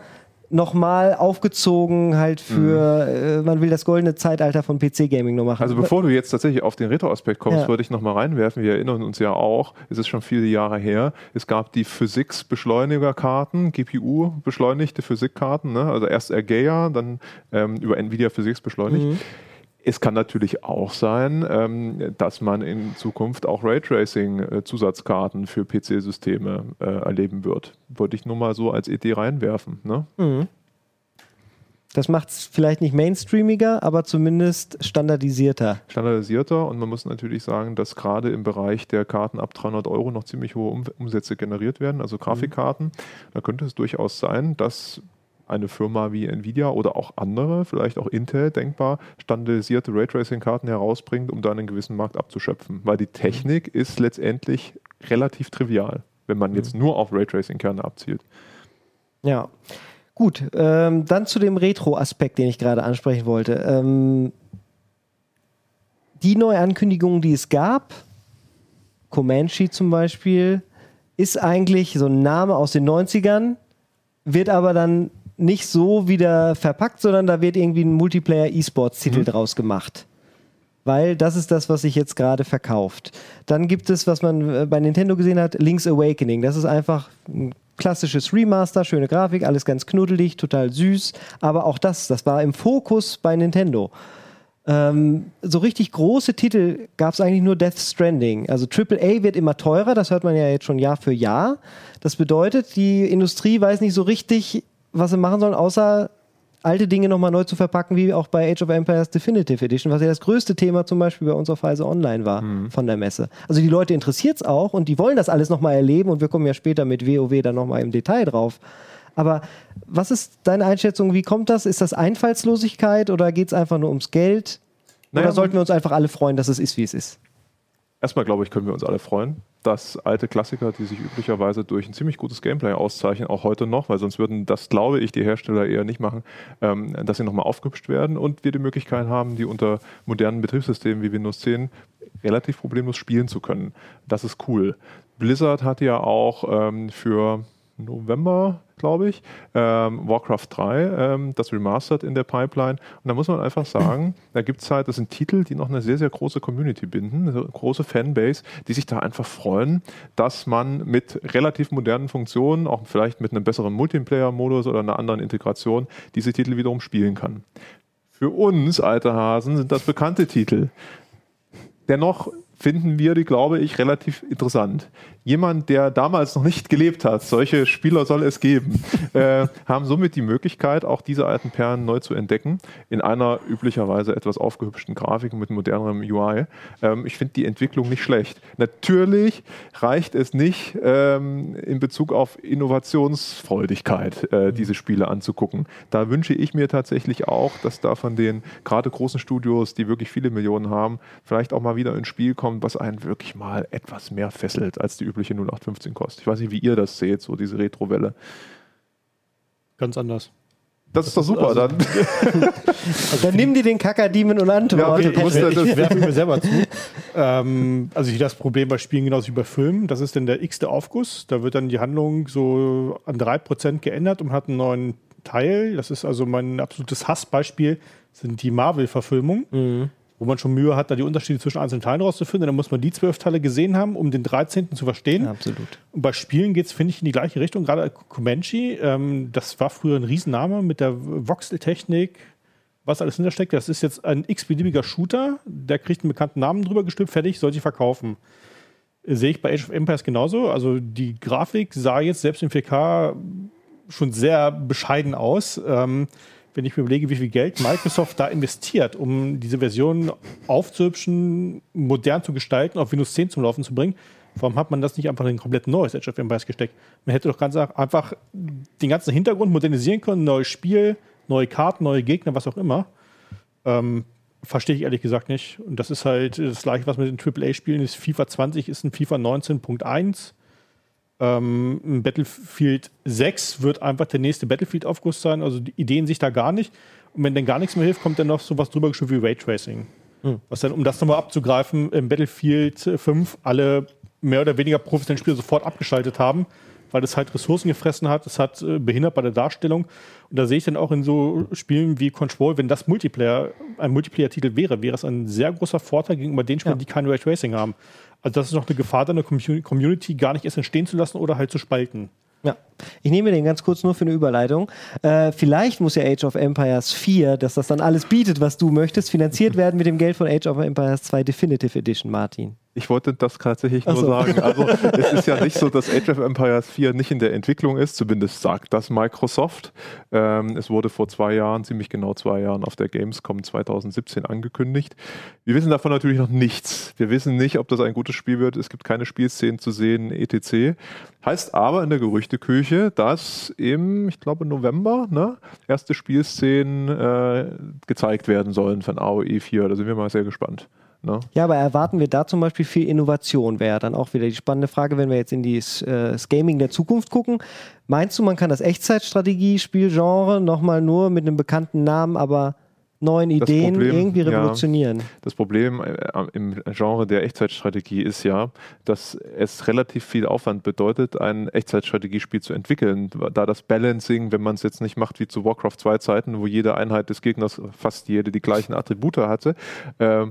nochmal aufgezogen halt für, äh, man will das goldene Zeitalter von PC-Gaming nur machen. Mhm. Also bevor du jetzt tatsächlich auf den Retro-Aspekt kommst, Ja. würde ich nochmal reinwerfen. Wir erinnern uns ja auch, es ist schon viele Jahre her, es gab die Physics-Beschleunigerkarten, GPU-beschleunigte Physikkarten, ne? also erst Ergaea, dann ähm, über NVIDIA Physics beschleunigt. Es kann natürlich auch sein, ähm, dass man in Zukunft auch Raytracing-Zusatzkarten für PC-Systeme äh, erleben wird. Wollte ich nur mal so als Idee reinwerfen. Ne? Das macht es vielleicht nicht mainstreamiger, aber zumindest standardisierter. standardisierter und man muss natürlich sagen, dass gerade im Bereich der Karten ab 300 Euro noch ziemlich hohe um Umsätze generiert werden, also Grafikkarten. Da könnte es durchaus sein, dass eine Firma wie Nvidia oder auch andere, vielleicht auch Intel denkbar, standardisierte Raytracing-Karten herausbringt, um da einen gewissen Markt abzuschöpfen. Weil die Technik ist letztendlich relativ trivial, wenn man jetzt nur auf Raytracing-Kerne abzielt. Ja. Gut, ähm, dann zu dem Retro-Aspekt, den ich gerade ansprechen wollte. Ähm, die Neuankündigungen, die es gab, Comanche zum Beispiel, ist eigentlich so ein Name aus den 90ern, wird aber dann nicht so wieder verpackt, sondern da wird irgendwie ein Multiplayer-E-Sports-Titel draus gemacht. Weil das ist das, was sich jetzt gerade verkauft. Dann gibt es, was man äh, bei Nintendo gesehen hat, Link's Awakening. Das ist einfach ein klassisches Remaster, schöne Grafik, alles ganz knuddelig, total süß. Aber auch das, das war im Fokus bei Nintendo. Ähm, so richtig große Titel gab es eigentlich nur Death Stranding. Also AAA wird immer teurer, das hört man ja jetzt schon Jahr für Jahr. Das bedeutet, die Industrie weiß nicht so richtig, was sie machen sollen, außer alte Dinge nochmal neu zu verpacken, wie auch bei Age of Empires Definitive Edition, was ja das größte Thema zum Beispiel bei uns auf Heise Online war von der Messe. Also die Leute interessiert es auch und die wollen das alles nochmal erleben und wir kommen ja später mit WoW dann nochmal im Detail drauf. Aber was ist deine Einschätzung? Wie kommt das? Ist das Einfallslosigkeit oder geht es einfach nur ums Geld? Naja, oder sollten wir uns einfach alle freuen, dass es ist, wie es ist? Erstmal, glaube ich, können wir uns alle freuen, dass alte Klassiker, die sich üblicherweise durch ein ziemlich gutes Gameplay auszeichnen, auch heute noch, weil sonst würden das, glaube ich, die Hersteller eher nicht machen, ähm, dass sie nochmal aufgehübscht werden und wir die Möglichkeit haben, die unter modernen Betriebssystemen wie Windows 10 relativ problemlos spielen zu können. Das ist cool. Blizzard hat ja auch ähm, für November, glaube ich, ähm, Warcraft 3, ähm, das Remastered in der Pipeline. Und da muss man einfach sagen, da gibt es halt, das sind Titel, die noch eine sehr, sehr große Community binden, eine große Fanbase, die sich da einfach freuen, dass man mit relativ modernen Funktionen, auch vielleicht mit einem besseren Multiplayer-Modus oder einer anderen Integration, diese Titel wiederum spielen kann. Für uns, alte Hasen, sind das bekannte Titel. Dennoch finden wir die, glaube ich, relativ interessant. Jemand, der damals noch nicht gelebt hat, solche Spieler soll es geben, äh, haben somit die Möglichkeit, auch diese alten Perlen neu zu entdecken, in einer üblicherweise etwas aufgehübschten Grafik mit modernerem UI. Ähm, ich finde die Entwicklung nicht schlecht. Natürlich reicht es nicht, ähm, in Bezug auf Innovationsfreudigkeit äh, diese Spiele anzugucken. Da wünsche ich mir tatsächlich auch, dass da von den gerade großen Studios, die wirklich viele Millionen haben, vielleicht auch mal wieder ein Spiel kommt, was einen wirklich mal etwas mehr fesselt als die übliche 0815 kostet. Ich weiß nicht, wie ihr das seht, so diese Retro-Welle. Ganz anders. Das ist doch super. also- dann, Dann nimm dir den Kakadiemen und antworte. Ja, okay, ja das- Ich werfe mir selber zu. ähm, also ich das Problem bei Spielen genauso wie bei Filmen. Das ist dann der x-te Aufguss. Da wird dann die Handlung so an 3% geändert und hat einen neuen Teil. Das ist also mein absolutes Hassbeispiel, sind die Marvel-Verfilmungen. Wo man schon Mühe hat, da die Unterschiede zwischen einzelnen Teilen rauszufinden. Dann muss man die zwölf Teile gesehen haben, um den 13. zu verstehen. Absolut. Und bei Spielen geht es, finde ich, in die gleiche Richtung. Gerade Comanche, ähm, das war früher ein Riesenname mit der Voxel-Technik, was alles hintersteckt. Das ist jetzt ein x-beliebiger Shooter, der kriegt einen bekannten Namen drüber gestülpt, fertig, soll sich verkaufen. Äh, Sehe ich bei Age of Empires genauso. Also die Grafik sah jetzt selbst in 4K schon sehr bescheiden aus. Ähm, wenn ich mir überlege, wie viel Geld Microsoft da investiert, um diese Version aufzuhübschen, modern zu gestalten, auf Windows 10 zum Laufen zu bringen, warum hat man das nicht einfach in ein komplett neues Age of Empires gesteckt? Man hätte doch ganz einfach den ganzen Hintergrund modernisieren können, neues Spiel, neue Karten, neue Gegner, was auch immer. Ähm, verstehe ich ehrlich gesagt nicht. Und das ist halt das gleiche, was mit den AAA-Spielen ist. FIFA 20 ist ein FIFA 19.1. Ähm, Battlefield 6 wird einfach der nächste Battlefield-Aufguss sein. Also die Ideen sich da gar nicht. Und wenn dann gar nichts mehr hilft, kommt dann noch sowas drüber geschrieben wie Raytracing. Was dann, um das nochmal abzugreifen, im Battlefield 5 alle mehr oder weniger professionellen Spieler sofort abgeschaltet haben, weil es halt Ressourcen gefressen hat, es hat äh, behindert bei der Darstellung. Und da sehe ich dann auch in so Spielen wie Control, wenn das Multiplayer, ein Multiplayer-Titel wäre, wäre es ein sehr großer Vorteil gegenüber den Spielen, Ja. die kein Raytracing haben. Also das ist noch eine Gefahr, da eine Commu- Community gar nicht erst entstehen zu lassen oder halt zu spalten. Ja, ich nehme den ganz kurz nur für eine Überleitung. Äh, vielleicht muss ja Age of Empires 4, dass das dann alles bietet, was du möchtest, finanziert werden mit dem Geld von Age of Empires 2 Definitive Edition, Martin. Ich wollte das tatsächlich nur so. sagen. Also es ist ja nicht so, dass Age of Empires 4 nicht in der Entwicklung ist, zumindest sagt das Microsoft. Ähm, es wurde vor zwei Jahren, ziemlich genau zwei Jahren, auf der Gamescom 2017 angekündigt. Wir wissen davon natürlich noch nichts. Wir wissen nicht, ob das ein gutes Spiel wird. Es gibt keine Spielszenen zu sehen, etc. Heißt aber in der Gerüchteküche, dass im, ich glaube, November ne, erste Spielszenen äh, gezeigt werden sollen von AOE 4. Da sind wir mal sehr gespannt. Ne? Ja, aber erwarten wir da zum Beispiel viel Innovation? Wäre dann auch wieder die spannende Frage, wenn wir jetzt in die, äh, das Gaming der Zukunft gucken. Meinst du, man kann das Echtzeitstrategie-Spielgenre nochmal nur mit einem bekannten Namen, aber neuen Ideen Problem, irgendwie ja. revolutionieren? Das Problem äh, im Genre der Echtzeitstrategie ist ja, dass es relativ viel Aufwand bedeutet, ein Echtzeitstrategiespiel zu entwickeln, da das Balancing, wenn man es jetzt nicht macht wie zu Warcraft 2 Zeiten, wo jede Einheit des Gegners fast jede die gleichen Attribute hatte, äh,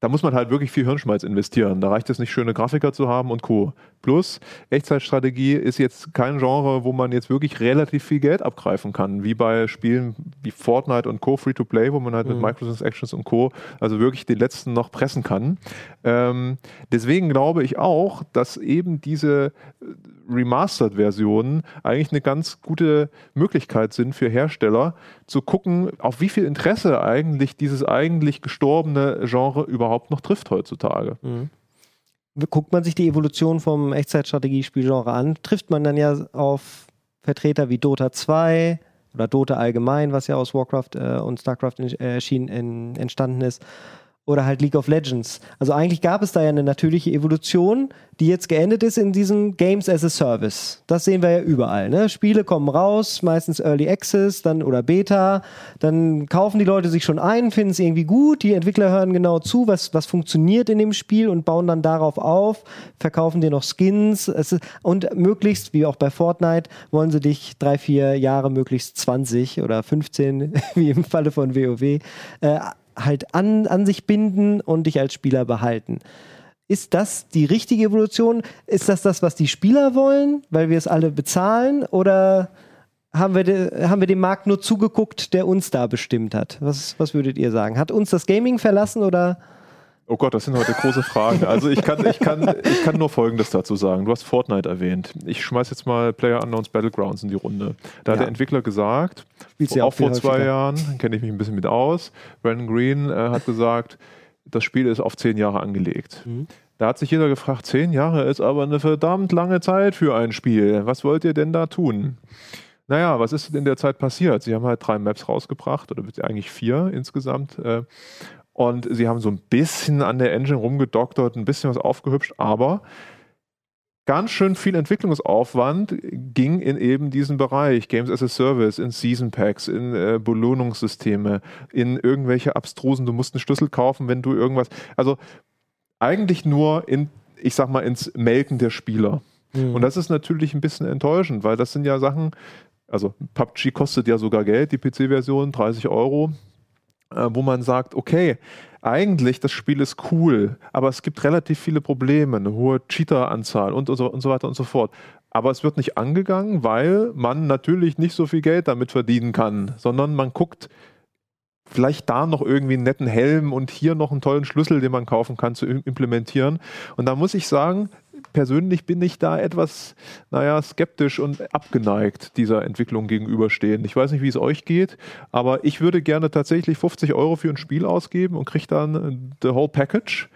da muss man halt wirklich viel Hirnschmalz investieren. Da reicht es nicht, schöne Grafiker zu haben und Co. Plus, Echtzeitstrategie ist jetzt kein Genre, wo man jetzt wirklich relativ viel Geld abgreifen kann, wie bei Spielen wie Fortnite und Co. Free-to-Play, wo man halt mit Microtransactions und Co. also wirklich die letzten noch pressen kann. Ähm, deswegen glaube ich auch, dass eben diese Remastered-Versionen eigentlich eine ganz gute Möglichkeit sind für Hersteller, zu gucken, auf wie viel Interesse eigentlich dieses eigentlich gestorbene Genre überhaupt noch trifft heutzutage. Guckt man sich die Evolution vom Echtzeitstrategiespielgenre an, trifft man dann ja auf Vertreter wie Dota 2 oder Dota allgemein, was ja aus Warcraft äh, und Starcraft in, äh, entstanden ist. Oder halt League of Legends. Also eigentlich gab es da ja eine natürliche Evolution, die jetzt geendet ist in diesem Games as a Service. Das sehen wir ja überall. Ne? Spiele kommen raus, meistens Early Access dann oder Beta. Dann kaufen die Leute sich schon ein, finden es irgendwie gut. Die Entwickler hören genau zu, was, was funktioniert in dem Spiel und bauen dann darauf auf, verkaufen dir noch Skins. Ist, und möglichst, wie auch bei Fortnite, wollen sie dich drei, vier Jahre, möglichst 20 oder 15, wie im Falle von WoW, äh, halt an, an sich binden und dich als Spieler behalten. Ist das die richtige Evolution? Ist das das, was die Spieler wollen, weil wir es alle bezahlen? Oder haben wir, de, haben wir dem Markt nur zugeguckt, der uns da bestimmt hat? Was, was würdet ihr sagen? Hat uns das Gaming verlassen oder? Oh Gott, das sind heute große Fragen. Also ich kann, ich kann, ich kann nur Folgendes dazu sagen. Du hast Fortnite erwähnt. Ich schmeiß jetzt mal Player Unknowns Battlegrounds in die Runde. Da hat Ja. der Entwickler gesagt, auch auch vor zwei häufiger. Jahren, kenne ich mich ein bisschen mit aus, Brandon Green äh, hat gesagt, das Spiel ist auf zehn Jahre angelegt. Mhm. Da hat sich jeder gefragt, zehn Jahre ist aber eine verdammt lange Zeit für ein Spiel. Was wollt ihr denn da tun? Naja, was ist in der Zeit passiert? Sie haben halt drei Maps rausgebracht, oder eigentlich vier insgesamt. Äh, und sie haben so ein bisschen an der Engine rumgedoktert, ein bisschen was aufgehübscht, aber ganz schön viel Entwicklungsaufwand ging in eben diesen Bereich, Games as a Service, in Season Packs, in äh, Belohnungssysteme, in irgendwelche abstrusen, du musst einen Schlüssel kaufen, wenn du irgendwas, also eigentlich nur in, ich sag mal, ins Melken der Spieler. Und das ist natürlich ein bisschen enttäuschend, weil das sind ja Sachen, also PUBG kostet ja sogar Geld, die PC-Version, 30 Euro, wo man sagt, okay, eigentlich das Spiel ist cool, aber es gibt relativ viele Probleme, eine hohe Cheater-Anzahl und, und, so, und so weiter und so fort. Aber es wird nicht angegangen, weil man natürlich nicht so viel Geld damit verdienen kann, sondern man guckt, vielleicht da noch irgendwie einen netten Helm und hier noch einen tollen Schlüssel, den man kaufen kann, zu im- implementieren. Und da muss ich sagen, persönlich bin ich da etwas, naja, skeptisch und abgeneigt dieser Entwicklung gegenüberstehen. Ich weiß nicht, wie es euch geht, aber ich würde gerne tatsächlich 50 Euro für ein Spiel ausgeben und kriege dann äh, the whole package.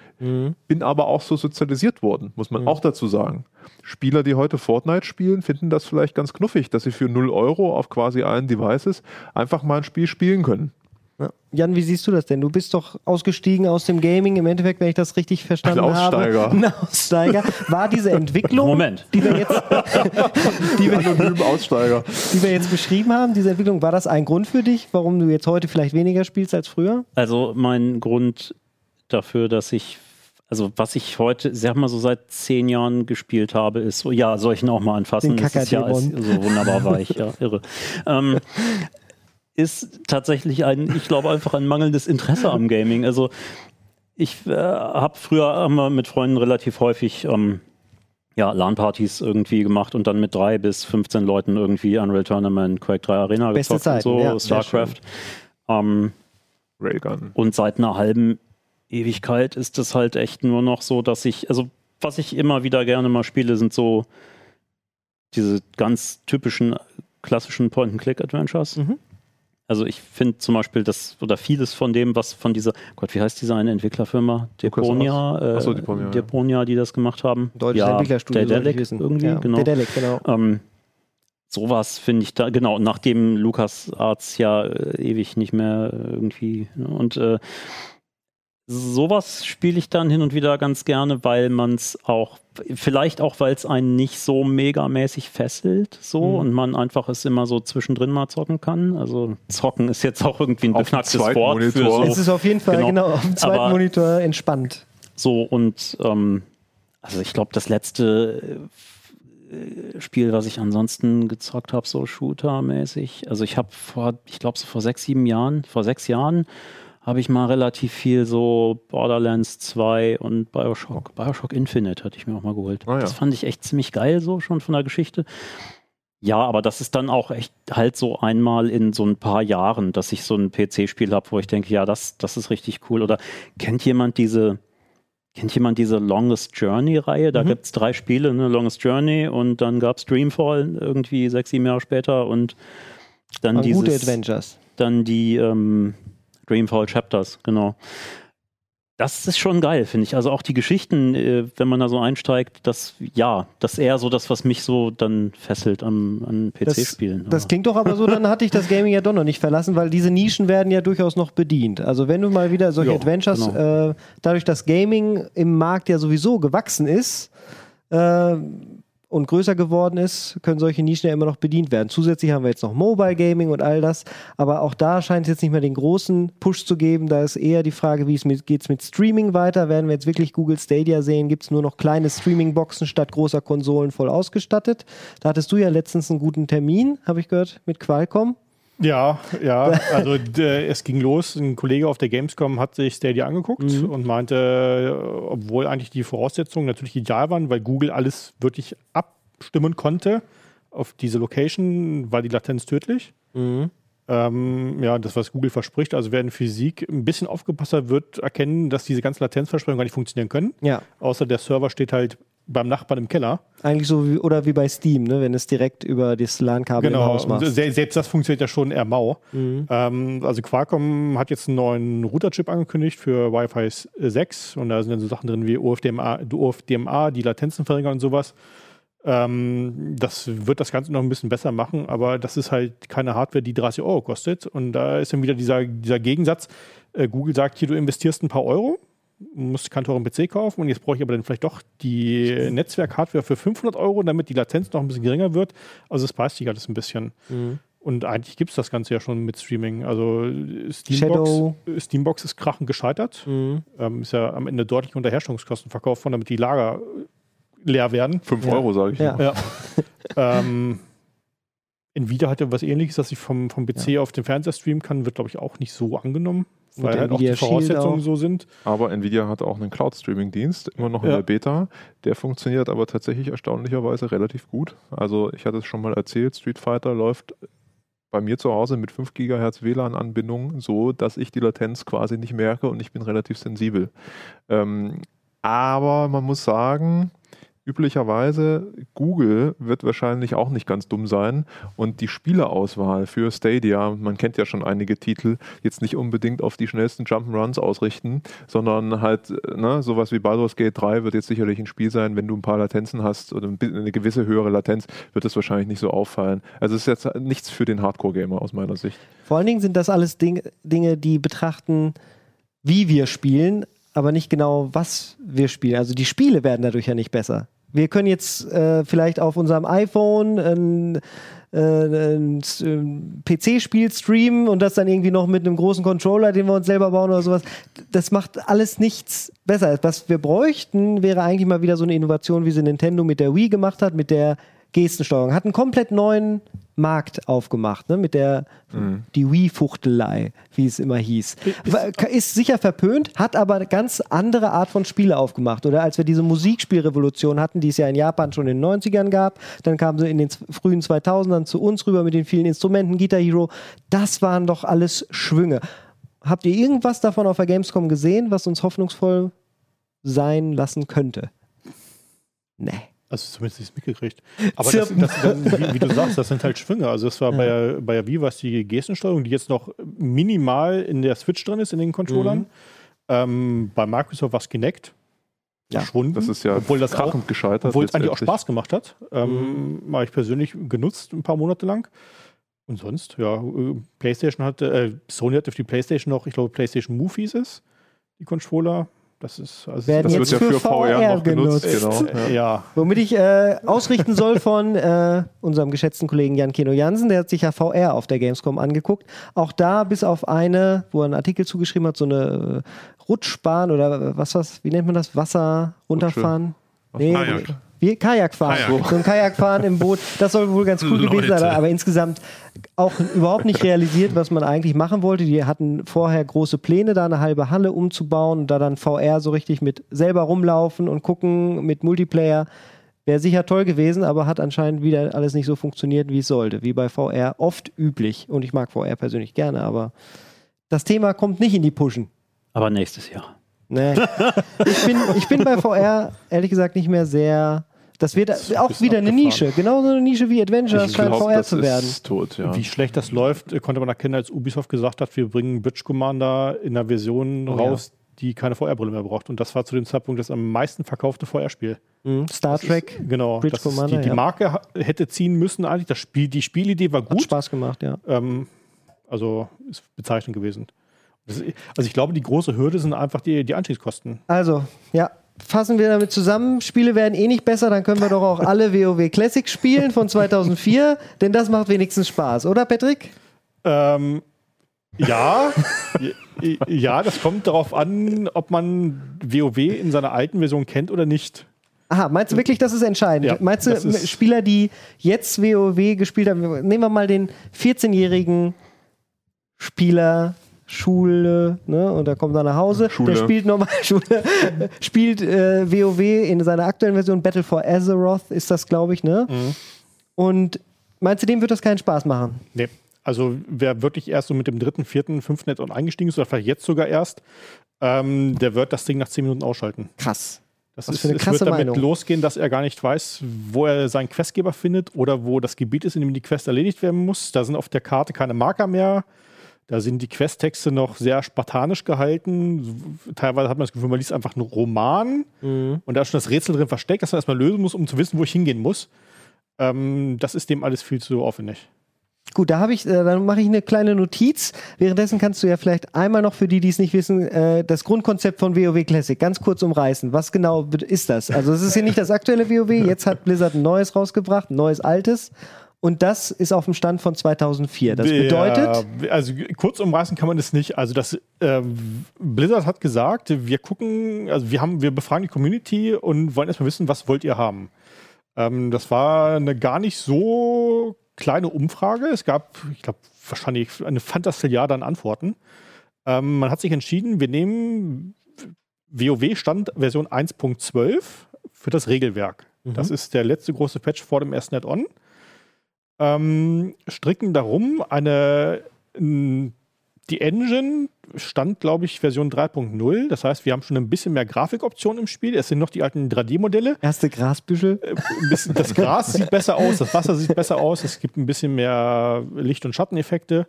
Bin aber auch so sozialisiert worden, muss man auch dazu sagen. Spieler, die heute Fortnite spielen, finden das vielleicht ganz knuffig, dass sie für 0 Euro auf quasi allen Devices einfach mal ein Spiel spielen können. Ja. Jan, wie siehst du das denn? Du bist doch ausgestiegen aus dem Gaming, im Endeffekt, wenn ich das richtig verstanden Ein Aussteiger. habe. Ein Aussteiger. War diese Entwicklung, Moment. die wir jetzt, die wir, die wir jetzt beschrieben haben, diese Entwicklung, war das ein Grund für dich, warum du jetzt heute vielleicht weniger spielst als früher? Also mein Grund dafür, dass ich, also was ich heute, sag mal so seit zehn Jahren gespielt habe, ist so, ja, soll ich ihn auch mal anfassen? Den Das ist ja ist so wunderbar weich, ja, irre. Ähm, ist tatsächlich ein, ich glaube einfach ein mangelndes Interesse am Gaming. Also ich äh, habe früher haben wir mit Freunden relativ häufig ähm, ja, LAN-Partys irgendwie gemacht und dann mit drei bis 15 Leuten irgendwie Unreal Tournament, Quake 3 Arena Beste gezockt und Zeiten, so, ja, StarCraft. Ähm, Railgun. und seit einer halben Ewigkeit ist es halt echt nur noch so, dass ich, also was ich immer wieder gerne mal spiele, sind so diese ganz typischen klassischen Point-and-Click-Adventures. Mhm. Also ich finde zum Beispiel das oder vieles von dem, was von dieser, Gott, wie heißt diese eine Entwicklerfirma? Deponia, äh, so, Deponia, ja. Deponia, die das gemacht haben. Deutsches Entwicklerstudio, sollte ich Daedalic wissen. irgendwie, ja. genau. Daedalic, genau. Ähm, sowas finde ich da, genau, nachdem Lukas Arts ja äh, ewig nicht mehr irgendwie, ne, und äh, sowas spiele ich dann hin und wieder ganz gerne, weil man es auch, vielleicht auch, weil es einen nicht so megamäßig fesselt, so, Mhm. und man einfach es immer so zwischendrin mal zocken kann. Also zocken ist jetzt auch irgendwie ein Auf dem beknacktes zweiten Wort für Monitor. so es ist auf jeden Fall genau. genau, auf dem zweiten Aber- Monitor entspannt. so und ähm, also ich glaube, das letzte äh, Spiel, was ich ansonsten gezockt habe, so Shooter-mäßig. Also ich habe vor, ich glaube so vor sechs, sieben Jahren, vor sechs Jahren habe ich mal relativ viel so Borderlands 2 und Bioshock, Bioshock Infinite hatte ich mir auch mal geholt. Ah, ja. Das fand ich echt ziemlich geil so schon von der Geschichte. Ja, aber das ist dann auch echt halt so einmal in so ein paar Jahren, dass ich so ein PC-Spiel habe, wo ich denke, ja, das, das ist richtig cool. Oder kennt jemand diese, kennt jemand diese Longest Journey-Reihe? Da Mhm. gibt's drei Spiele, ne? Longest Journey und dann gab's Dreamfall irgendwie sechs, sieben Jahre später und dann Waren dieses, gute Adventures. dann die ähm, Dreamfall Chapters, genau. Das ist schon geil, finde ich. Also auch die Geschichten, äh, wenn man da so einsteigt, das, ja, das ist eher so das, was mich so dann fesselt am, an PC-Spielen. Das Aber- klingt doch aber so, dann hatte ich das Gaming ja doch noch nicht verlassen, weil diese Nischen werden ja durchaus noch bedient. Also wenn du mal wieder solche Ja, Adventures, genau. äh, dadurch, dass Gaming im Markt ja sowieso gewachsen ist äh, und größer geworden ist, können solche Nischen ja immer noch bedient werden. Zusätzlich haben wir jetzt noch Mobile Gaming und all das, aber auch da scheint es jetzt nicht mehr den großen Push zu geben. Da ist eher die Frage, wie es mit, geht's mit Streaming weiter? Werden wir jetzt wirklich Google Stadia sehen? Gibt es nur noch kleine Streaming-Boxen statt großer Konsolen voll ausgestattet? Da hattest du ja letztens einen guten Termin, habe ich gehört, mit Qualcomm. Ja, ja. Also es ging los. Ein Kollege auf der Gamescom hat sich Stadia angeguckt und meinte, äh, obwohl eigentlich die Voraussetzungen natürlich ideal waren, weil Google alles wirklich abstimmen konnte auf diese Location, war die Latenz tödlich. Ähm, ja, das, was Google verspricht, also wer in Physik ein bisschen aufgepasst hat, wird erkennen, dass diese ganzen Latenzversprechungen gar nicht funktionieren können. Ja, Außer der Server steht halt beim Nachbarn im Keller. eigentlich so wie, oder wie bei Steam, ne? wenn es direkt über das LAN-Kabel im Genau, Haus und machst. se selbst das funktioniert ja schon eher mau. Mhm. Ähm, also Qualcomm hat jetzt einen neuen Routerchip angekündigt für Wi-Fi 6 und da sind dann so Sachen drin wie OFDMA, OFDMA die Latenzen verringern und sowas. Ähm, das wird das Ganze noch ein bisschen besser machen, aber das ist halt keine Hardware, die 30 Euro kostet. Und da ist dann wieder dieser, dieser Gegensatz. Äh, Google sagt hier, du investierst ein paar Euro, musst keinen teuren PC kaufen und jetzt brauche ich aber dann vielleicht doch die Netzwerk-Hardware für 500 Euro, damit die Latenz noch ein bisschen geringer wird. Also es preist sich alles ein bisschen. Mhm. Und eigentlich gibt es das Ganze ja schon mit Streaming. Also äh, Shadow. Steambox, Steambox ist krachend gescheitert. Mhm. Ähm, ist ja am Ende deutlich unter Herstellungskosten verkauft worden, damit die Lager äh, leer werden. 5 Ja. Euro, sage ich. Ja. Ja. ähm, Nvidia hatte was ähnliches, dass ich vom, vom PC auf den Fernseher streamen kann, wird, glaube ich, auch nicht so angenommen, weil halt auch die Voraussetzungen auch. so sind. Aber Nvidia hat auch einen Cloud-Streaming-Dienst, immer noch in Ja. der Beta. Der funktioniert aber tatsächlich erstaunlicherweise relativ gut. Also ich hatte es schon mal erzählt, Street Fighter läuft bei mir zu Hause mit 5 GHz WLAN-Anbindung so, dass ich die Latenz quasi nicht merke und ich bin relativ sensibel. Ähm, aber man muss sagen, üblicherweise Google wird wahrscheinlich auch nicht ganz dumm sein und die Spieleauswahl für Stadia, man kennt ja schon einige Titel, jetzt nicht unbedingt auf die schnellsten Jump'n'Runs ausrichten, sondern halt ne, sowas wie Baldur's Gate 3 wird jetzt sicherlich ein Spiel sein, wenn du ein paar Latenzen hast oder eine gewisse höhere Latenz, wird es wahrscheinlich nicht so auffallen. Also es ist jetzt nichts für den Hardcore-Gamer aus meiner Sicht. Vor allen Dingen sind das alles Ding, Dinge, die betrachten, wie wir spielen, aber nicht genau, was wir spielen. Also die Spiele werden dadurch ja nicht besser. Wir können jetzt äh, vielleicht auf unserem iPhone ein, äh, ein, PC-Spiel streamen und das dann irgendwie noch mit einem großen Controller, den wir uns selber bauen oder sowas. Das macht alles nichts besser. Was wir bräuchten, wäre eigentlich mal wieder so eine Innovation, wie sie Nintendo mit der Wii gemacht hat, mit der Gestensteuerung. Hat einen komplett neuen Markt aufgemacht, ne? mit der die Wii-Fuchtelei, wie es immer hieß. War- Ist sicher verpönt, hat aber eine ganz andere Art von Spiele aufgemacht. Oder als wir diese Musikspielrevolution hatten, die es ja in Japan schon in den 90ern gab, dann kamen sie in den frühen 2000ern zu uns rüber mit den vielen Instrumenten, Guitar Hero. Das waren doch alles Schwünge. habt ihr irgendwas davon auf der Gamescom gesehen, was uns hoffnungsvoll sein lassen könnte? Nee. Also zumindest nicht mitgekriegt. Aber das, das, dann, wie, wie du sagst, das sind halt Schwünge. Also das war bei, der- bei der Wii was die Gestensteuerung, die jetzt noch minimal in der Switch drin ist, in den Controllern. Mhm. Ähm, bei Microsoft war es Kinect. Ja, Verschwunden. Das ist ja obwohl das auch, gescheitert. obwohl es eigentlich auch. Spaß gemacht hat. Ähm, Habe ich persönlich genutzt, ein paar Monate lang. Und sonst, ja, äh, PlayStation hatte, äh, Sony hatte für die PlayStation noch, ich glaube, PlayStation Move hieß es, die Controller. Das ist, also Werden Das jetzt wird ja für VR, VR noch genutzt. genutzt. Genau. äh, ja. Womit ich äh, ausrichten soll von äh, unserem geschätzten Kollegen Jan Keno Jansen, der hat sich ja VR auf der Gamescom angeguckt. Auch da bis auf eine, wo er einen Artikel zugeschrieben hat, so eine äh, Rutschbahn oder was was, wie nennt man das? Wasser runterfahren? Nee, Kajak. Wie, Kajakfahren. Kajak. So ein Kajakfahren im Boot. Das soll wohl ganz cool gewesen sein, aber insgesamt auch überhaupt nicht realisiert, was man eigentlich machen wollte. Die hatten vorher große Pläne, da eine halbe Halle umzubauen und da dann VR so richtig mit selber rumlaufen und gucken mit Multiplayer. Wäre sicher toll gewesen, aber hat anscheinend wieder alles nicht so funktioniert, wie es sollte. Wie bei VR oft üblich. Und ich mag VR persönlich gerne, aber das Thema kommt nicht in die Pushen. Aber nächstes Jahr. Nee. ich, bin, ich bin bei VR ehrlich gesagt nicht mehr sehr. Das wird auch bisschen wieder eine abgefahren. Nische. Genauso eine Nische wie Adventure. Ich Das scheint glaub, VR das zu werden. ist tot, ja. Wie schlecht das läuft, äh, konnte man erkennen, als Ubisoft gesagt hat, wir bringen Bridge Commander in einer Version Oh, raus, die keine VR-Brille mehr braucht. Und das war zu dem Zeitpunkt das am meisten verkaufte VR-Spiel. Mhm. Star Trek Genau. Bridge das ist Commander, die, die ja. Marke hätte ziehen müssen eigentlich. Das Spiel, die Spielidee war hat gut. Spaß gemacht, ja. Ähm, also ist bezeichnend gewesen. Das ist, also ich glaube, die große Hürde sind einfach die, die Einstiegskosten. Also, ja. Fassen wir damit zusammen. Spiele werden eh nicht besser, dann können wir doch auch alle WoW Classic spielen von 2004, denn das macht wenigstens Spaß, oder Patrick? Ähm, ja, ja, das kommt darauf an, ob man WoW in seiner alten Version kennt oder nicht. Aha, meinst du wirklich, das ist entscheidend? Ja, meinst du, Spieler, die jetzt WoW gespielt haben, nehmen wir mal den 14-jährigen Spieler, Schule, ne, und da kommt er nach Hause, Schule. der spielt normal Schule, spielt äh, WoW in seiner aktuellen Version, Battle for Azeroth ist das, glaube ich, ne? Mhm. Und meinst du, dem wird das keinen Spaß machen? Nee. Also wer wirklich erst so mit dem dritten, vierten, fünften Net eingestiegen ist, oder vielleicht jetzt sogar erst, ähm, der wird das Ding nach zehn Minuten ausschalten. Krass. Das Was ist, für eine es krasse wird damit Meinung. losgehen, dass er gar nicht weiß, wo er seinen Questgeber findet oder wo das Gebiet ist, in dem die Quest erledigt werden muss. Da sind auf der Karte keine Marker mehr. Da sind die Questtexte noch sehr spartanisch gehalten. Teilweise hat man das Gefühl, man liest einfach einen Roman Mhm. und da ist schon das Rätsel drin versteckt, das man erstmal lösen muss, um zu wissen, wo ich hingehen muss. Ähm, das ist dem alles viel zu aufwendig. Gut, da habe ich, äh, dann mache ich eine kleine Notiz. Währenddessen kannst du ja vielleicht einmal noch für die, die es nicht wissen, äh, das Grundkonzept von WoW Classic ganz kurz umreißen. Was genau ist das? Also es ist hier nicht das aktuelle WoW. Jetzt hat Blizzard ein neues rausgebracht, ein neues altes. Und das ist auf dem Stand von 2004. Das bedeutet, Ja, also kurz umreißen kann man das nicht. Also das äh, Blizzard hat gesagt, wir gucken, also wir haben, wir befragen die Community und wollen erstmal wissen, was wollt ihr haben. Ähm, das war eine gar nicht so kleine Umfrage. Es gab, ich glaube, wahrscheinlich eine Fantastilliarde an Antworten. Ähm, man hat sich entschieden, wir nehmen WoW Stand Version 1.12 für das Regelwerk. Das ist der letzte große Patch vor dem ersten Add-on ähm, stricken darum eine die Engine stand, glaube ich, Version 3.0. Das heißt, wir haben schon ein bisschen mehr Grafikoptionen im Spiel. Es sind noch die alten 3D-Modelle. erste Grasbüschel. Bisschen, das Gras sieht besser aus, das Wasser sieht besser aus, es gibt ein bisschen mehr Licht- und Schatteneffekte.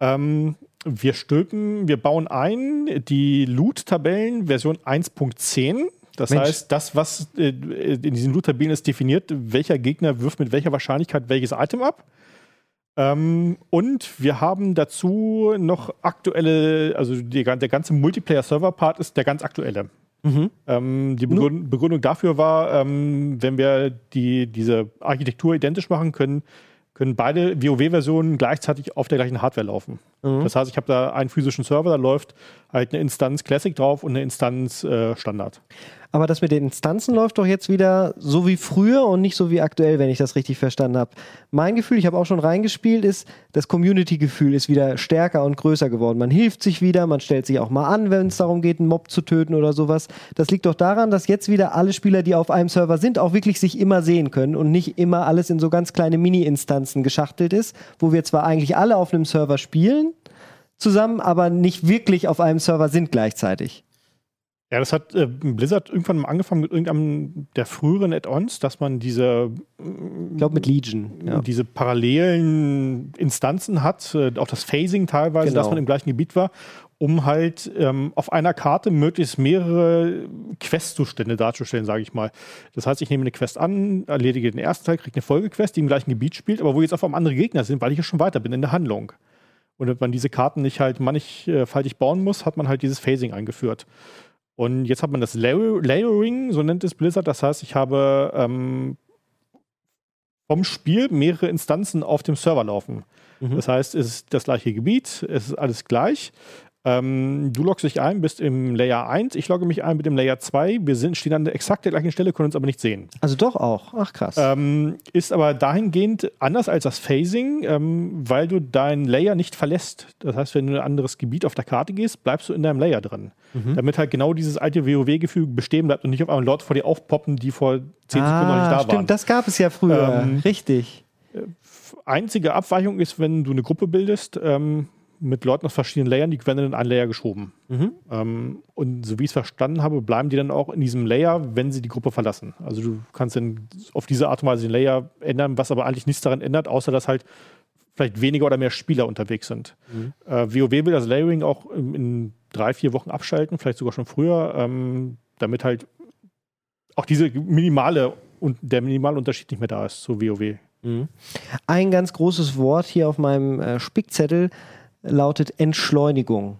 Ähm, wir stülpen, wir bauen ein die Loot-Tabellen Version 1.10. Das Mensch. heißt, das, was äh, in diesen Loot-Tabellen ist, definiert, welcher Gegner wirft mit welcher Wahrscheinlichkeit welches Item ab. Ähm, und wir haben dazu noch aktuelle, also die, der ganze Multiplayer-Server-Part ist der ganz aktuelle. Ähm, die Begründung, Begründung dafür war, ähm, wenn wir die, diese Architektur identisch machen können, können beide WoW-Versionen gleichzeitig auf der gleichen Hardware laufen. Das heißt, ich habe da einen physischen Server, da läuft halt eine Instanz Classic drauf und eine Instanz äh, Standard. Aber das mit den Instanzen läuft doch jetzt wieder so wie früher und nicht so wie aktuell, wenn ich das richtig verstanden habe. Mein Gefühl, ich habe auch schon reingespielt, ist, das Community-Gefühl ist wieder stärker und größer geworden. Man hilft sich wieder, man stellt sich auch mal an, wenn es darum geht, einen Mob zu töten oder sowas. Das liegt doch daran, dass jetzt wieder alle Spieler, die auf einem Server sind, auch wirklich sich immer sehen können und nicht immer alles in so ganz kleine Mini-Instanzen geschachtelt ist, wo wir zwar eigentlich alle auf einem Server spielen, zusammen, aber nicht wirklich auf einem Server sind gleichzeitig. Ja, das hat äh, Blizzard irgendwann mal angefangen mit irgendeinem der früheren Add-ons, dass man diese, Ich glaube mit Legion. Ja. diese parallelen Instanzen hat, äh, auch das Phasing teilweise, Genau. dass man im gleichen Gebiet war, um halt ähm, auf einer Karte möglichst mehrere Questzustände darzustellen, sage ich mal. Das heißt, ich nehme eine Quest an, erledige den ersten Teil, kriege eine Folgequest, die im gleichen Gebiet spielt, aber wo jetzt auf einmal andere Gegner sind, weil ich ja schon weiter bin in der Handlung. Und wenn man diese Karten nicht halt mannigfaltig bauen muss, hat man halt dieses Phasing eingeführt. Und jetzt hat man das Layer Layering, so nennt es Blizzard. Das heißt, ich habe ähm, vom Spiel mehrere Instanzen auf dem Server laufen. Mhm. Das heißt, es ist das gleiche Gebiet, es ist alles gleich. Ähm, du loggst dich ein, bist im Layer 1, ich logge mich ein mit dem Layer 2. Wir sind, stehen an der exakt der gleichen Stelle, können uns aber nicht sehen. Also doch auch. Ach krass. Ähm, ist aber dahingehend anders als das Phasing, ähm, weil du deinen Layer nicht verlässt. Das heißt, wenn du in ein anderes Gebiet auf der Karte gehst, bleibst du in deinem Layer drin. Damit halt genau dieses alte WoW-Gefühl bestehen bleibt und nicht auf einmal Leute vor dir aufpoppen, die vor 10 Sekunden noch nicht da Ah, stimmt, waren. das gab es ja früher. Ähm, Richtig. Einzige Abweichung ist, wenn du eine Gruppe bildest ähm, mit Leuten aus verschiedenen Layern, die werden dann in einen Layer geschoben. Mhm. Ähm, und so wie ich es verstanden habe, bleiben die dann auch in diesem Layer, wenn sie die Gruppe verlassen. Also du kannst dann auf diese Art und Weise den Layer ändern, was aber eigentlich nichts daran ändert, außer dass halt vielleicht weniger oder mehr Spieler unterwegs sind. Äh, WoW will das Layering auch in, in drei, vier Wochen abschalten, vielleicht sogar schon früher, ähm, damit halt auch diese minimale und der minimale Unterschied nicht mehr da ist zu WoW. Ein ganz großes Wort hier auf meinem äh, Spickzettel lautet Entschleunigung.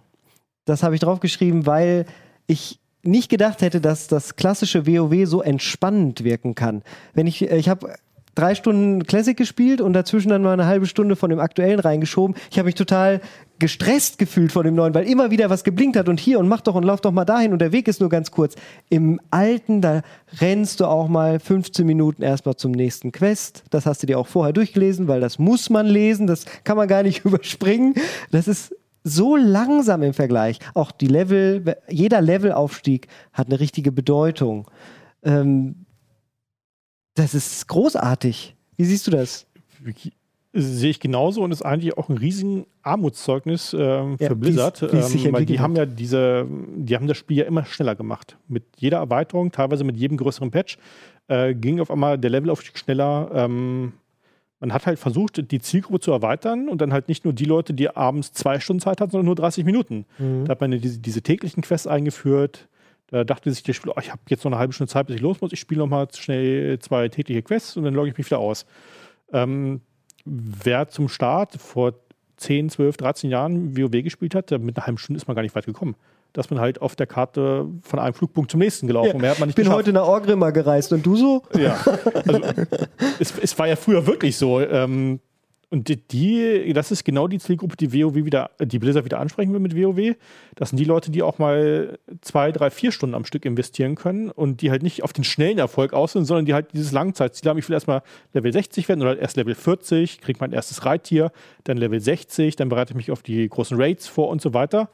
Das habe ich draufgeschrieben, weil ich nicht gedacht hätte, dass das klassische WoW so entspannend wirken kann. Wenn ich, äh, ich habe drei Stunden Classic gespielt und dazwischen dann mal eine halbe Stunde von dem aktuellen reingeschoben. Ich habe mich total gestresst gefühlt von dem neuen, weil immer wieder was geblinkt hat und hier und mach doch und lauf doch mal dahin und der Weg ist nur ganz kurz. Im alten, da rennst du auch mal 15 Minuten erstmal zum nächsten Quest. Das hast du dir auch vorher durchgelesen, weil das muss man lesen, das kann man gar nicht überspringen. Das ist so langsam im Vergleich. Auch die Level, jeder Levelaufstieg hat eine richtige Bedeutung. Ähm, das ist großartig. Wie siehst du das? Sehe ich genauso und ist eigentlich auch ein riesen Armutszeugnis ähm, Ja, für Blizzard, wie es- wie es sich ähm, weil die haben ja diese, die haben das Spiel ja immer schneller gemacht. Mit jeder Erweiterung, teilweise mit jedem größeren Patch, äh, ging auf einmal der Levelaufstieg schneller. Ähm, man hat halt versucht, die Zielgruppe zu erweitern und dann halt nicht nur die Leute, die abends zwei Stunden Zeit hatten, sondern nur 30 Minuten. Da hat man diese, diese täglichen Quests eingeführt. Da dachte sich der Spieler, oh, ich habe jetzt noch eine halbe Stunde Zeit, bis ich los muss. Ich spiele noch mal schnell zwei tägliche Quests und dann logge ich mich wieder aus. Ähm, wer zum Start vor 10, 12, 13 Jahren WoW gespielt hat, mit einer halben Stunde ist man gar nicht weit gekommen. Dass man halt auf der Karte von einem Flugpunkt zum nächsten gelaufen. Mehr hat man Ich nicht bin geschafft. heute nach Orgrimmar gereist und du so? Ja, also es, es war ja früher wirklich so. Ähm, und die- die, das ist genau die Zielgruppe, die WoW wieder, die Blizzard wieder ansprechen will mit WoW. Das sind die Leute, die auch mal zwei, drei, vier Stunden am Stück investieren können und die halt nicht auf den schnellen Erfolg aus sind, sondern die halt dieses Langzeitziel haben. Ich will erstmal Level 60 werden oder erst Level 40, kriege mein erstes Reittier, dann Level 60, dann bereite ich mich auf die großen Raids vor und so weiter.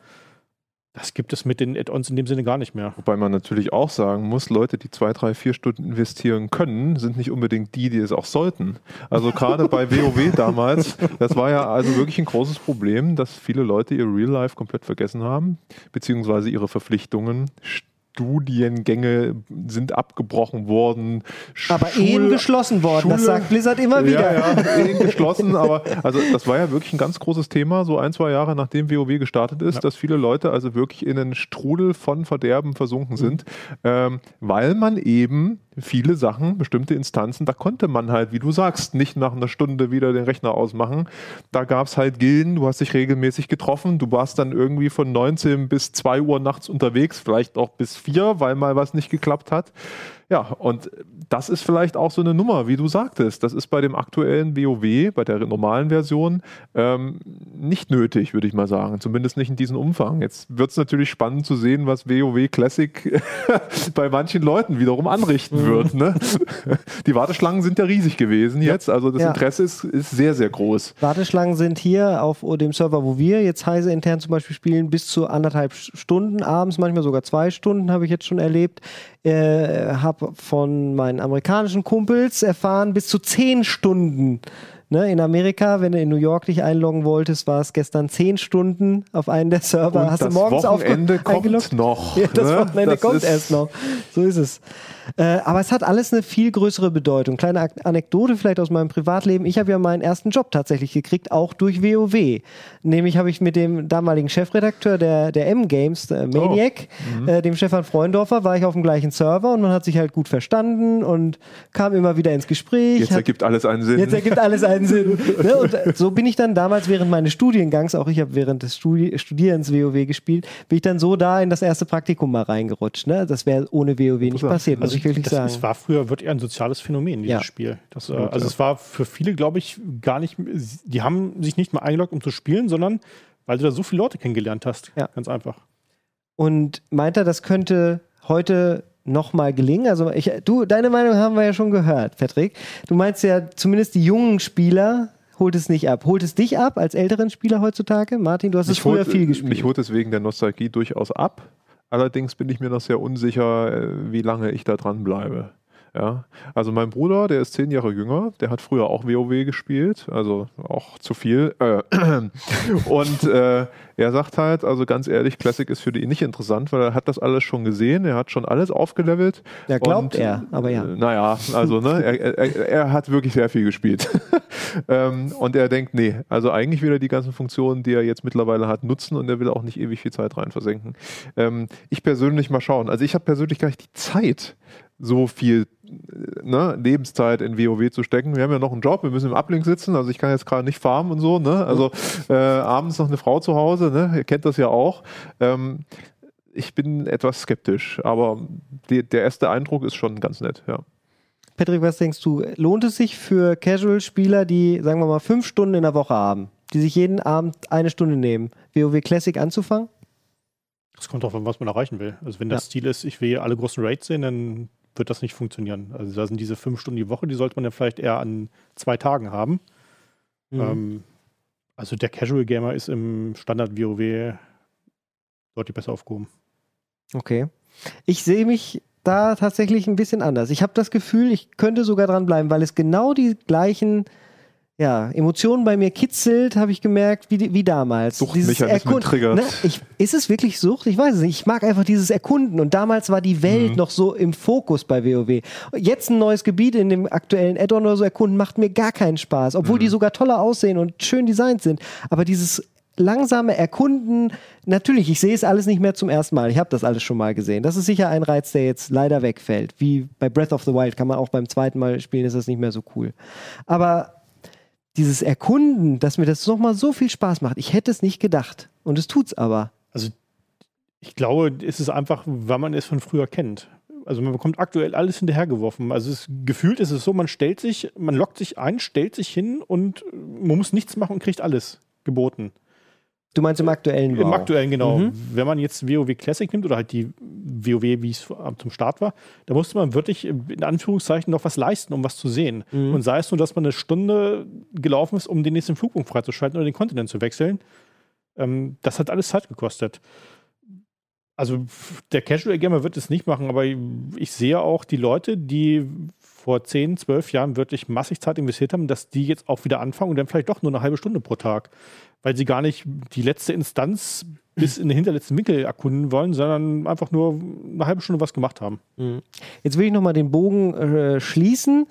Das gibt es mit den Add-ons in dem Sinne gar nicht mehr. Wobei man natürlich auch sagen muss, Leute, die zwei, drei, vier Stunden investieren können, sind nicht unbedingt die, die es auch sollten. Also gerade bei WoW damals, das war ja also wirklich ein großes Problem, dass viele Leute ihr Real Life komplett vergessen haben, beziehungsweise ihre Verpflichtungen. Studiengänge sind abgebrochen worden. Aber Schul- Ehen geschlossen worden, das Schule- sagt Blizzard immer wieder. Ja, ja, Ehen geschlossen, aber also das war ja wirklich ein ganz großes Thema, so ein, zwei Jahre nachdem WoW gestartet ist, dass viele Leute also wirklich in einen Strudel von Verderben versunken sind, ähm, weil man eben viele Sachen, bestimmte Instanzen, da konnte man halt, wie du sagst, nicht nach einer Stunde wieder den Rechner ausmachen. Da gab es halt Gilden, du hast dich regelmäßig getroffen, du warst dann irgendwie von 19 bis 2 Uhr nachts unterwegs, vielleicht auch bis 4, weil mal was nicht geklappt hat. Ja, und das ist vielleicht auch so eine Nummer, wie du sagtest. Das ist bei dem aktuellen WoW, bei der normalen Version, ähm, nicht nötig, würde ich mal sagen. Zumindest nicht in diesem Umfang. Jetzt wird es natürlich spannend zu sehen, was WoW Classic bei manchen Leuten wiederum anrichten wird. Ne? Die Warteschlangen sind ja riesig gewesen jetzt. Also das Ja. Interesse ist, ist sehr, sehr groß. Warteschlangen sind hier auf dem Server, wo wir jetzt Heise intern zum Beispiel spielen, bis zu anderthalb Stunden abends, manchmal sogar zwei Stunden, habe ich jetzt schon erlebt. Äh, habe von meinen amerikanischen Kumpels erfahren, bis zu zehn Stunden Ne, in Amerika, wenn du in New York dich einloggen wolltest, war es gestern zehn Stunden auf einen der Server. Und Hast das du morgens Wochenende kommt eingeloggt? noch, Ja, das ne? Wochenende Das kommt erst noch. So ist es. Äh, aber es hat alles eine viel größere Bedeutung. Kleine Anekdote vielleicht aus meinem Privatleben. Ich habe ja meinen ersten Job tatsächlich gekriegt, auch durch WoW. Nämlich habe ich mit dem damaligen Chefredakteur der, der M-Games, äh, Maniac, äh, dem Stefan Freundorfer, war ich auf dem gleichen Server und man hat sich halt gut verstanden und kam immer wieder ins Gespräch. Jetzt hat- ergibt alles einen Sinn. Jetzt ergibt alles einen Sinn. ne? Und äh, so bin ich dann damals während meines Studiengangs, auch ich habe während des Studi Studierens WoW gespielt, bin ich dann so da in das erste Praktikum mal reingerutscht. Ne? Das wäre ohne WoW nicht passiert, muss ich wirklich das, sagen. Es war früher wirklich ein soziales Phänomen, dieses Ja. Spiel. Das, äh, also es war für viele, glaube ich, gar nicht, die haben sich nicht mal eingeloggt, um zu spielen, sondern weil du da so viele Leute kennengelernt hast. Ja. Ganz einfach. Und meint er, das könnte heute nochmal gelingen? Also ich, du, deine Meinung haben wir ja schon gehört, Patrick. Du meinst ja, zumindest die jungen Spieler holt es nicht ab. Holt es dich ab als älteren Spieler heutzutage? Martin, du hast es Mich früher holt- viel gespielt. Mich holt es wegen der Nostalgie durchaus ab. Allerdings bin ich mir noch sehr unsicher, äh, wie lange ich da dran bleibe. Ja, also mein Bruder, der ist zehn Jahre jünger, der hat früher auch WoW gespielt, also auch zu viel. Äh, und äh, er sagt halt, also ganz ehrlich, Classic ist für ihn nicht interessant, weil er hat das alles schon gesehen, er hat schon alles aufgelevelt. Ja, glaubt Und, er, aber ja. Äh, naja, also ne, er, er, er hat wirklich sehr viel gespielt. ähm, und er denkt, nee, also eigentlich will er die ganzen Funktionen, die er jetzt mittlerweile hat, nutzen und er will auch nicht ewig viel Zeit rein versenken. Ähm, ich persönlich mal schauen. Also ich habe persönlich gar nicht die Zeit, so viel ne, Lebenszeit in WoW zu stecken. Wir haben ja noch einen Job, wir müssen im Uplink sitzen, also ich kann jetzt gerade nicht farmen und so. Ne? Also äh, abends noch eine Frau zu Hause, ne? ihr kennt das ja auch. Ähm, ich bin etwas skeptisch, aber die, der erste Eindruck ist schon ganz nett, ja. Patrick, was denkst du? Lohnt es sich für Casual-Spieler, die, sagen wir mal, fünf Stunden in der Woche haben, die sich jeden Abend eine Stunde nehmen, WoW Classic anzufangen? Es kommt drauf an, was man erreichen will. Also wenn das Ja. Ziel ist, ich will alle großen Raids sehen, dann wird das nicht funktionieren. Also da sind diese fünf Stunden die Woche, die sollte man ja vielleicht eher an zwei Tagen haben. Mhm. Ähm, also der Casual Gamer ist im Standard WoW deutlich besser aufgehoben. Okay. Ich sehe mich da tatsächlich ein bisschen anders. Ich habe das Gefühl, ich könnte sogar dranbleiben, weil es genau die gleichen ja, Emotionen bei mir kitzelt, habe ich gemerkt, wie, wie damals. Suchtmechanismen triggert. Ne, ich, ist es wirklich Sucht? Ich weiß es nicht. Ich mag einfach dieses Erkunden. Und damals war die Welt Mhm. noch so im Fokus bei WoW. Jetzt ein neues Gebiet in dem aktuellen Add-on oder so erkunden, macht mir gar keinen Spaß. Obwohl Mhm. die sogar toller aussehen und schön designt sind. Aber dieses langsame Erkunden, natürlich, ich sehe es alles nicht mehr zum ersten Mal. Ich habe das alles schon mal gesehen. Das ist sicher ein Reiz, der jetzt leider wegfällt. Wie bei Breath of the Wild kann man auch beim zweiten Mal spielen, ist das nicht mehr so cool. Aber dieses Erkunden, dass mir das nochmal so viel Spaß macht, ich hätte es nicht gedacht. Und es tut's aber. Also ich glaube, es ist einfach, weil man es von früher kennt. Also man bekommt aktuell alles hinterhergeworfen. Also es, gefühlt ist es so, man stellt sich, man lockt sich ein, stellt sich hin und man muss nichts machen und kriegt alles geboten. Du meinst im aktuellen Im WoW? aktuellen, genau. Mhm. Wenn man jetzt WoW Classic nimmt oder halt die WoW, wie es zum Start war, da musste man wirklich in Anführungszeichen noch was leisten, um was zu sehen. Mhm. Und sei es nur, dass man eine Stunde gelaufen ist, um den nächsten Flugpunkt freizuschalten oder den Kontinent zu wechseln. Ähm, das hat alles Zeit gekostet. Also der Casual Gamer wird es nicht machen, aber ich sehe auch die Leute, die vor 10, 12 Jahren wirklich massig Zeit investiert haben, dass die jetzt auch wieder anfangen und dann vielleicht doch nur eine halbe Stunde pro Tag, weil sie gar nicht die letzte Instanz bis in den hinterletzten Winkel erkunden wollen, sondern einfach nur eine halbe Stunde was gemacht haben. Jetzt will ich nochmal den Bogen äh, schließen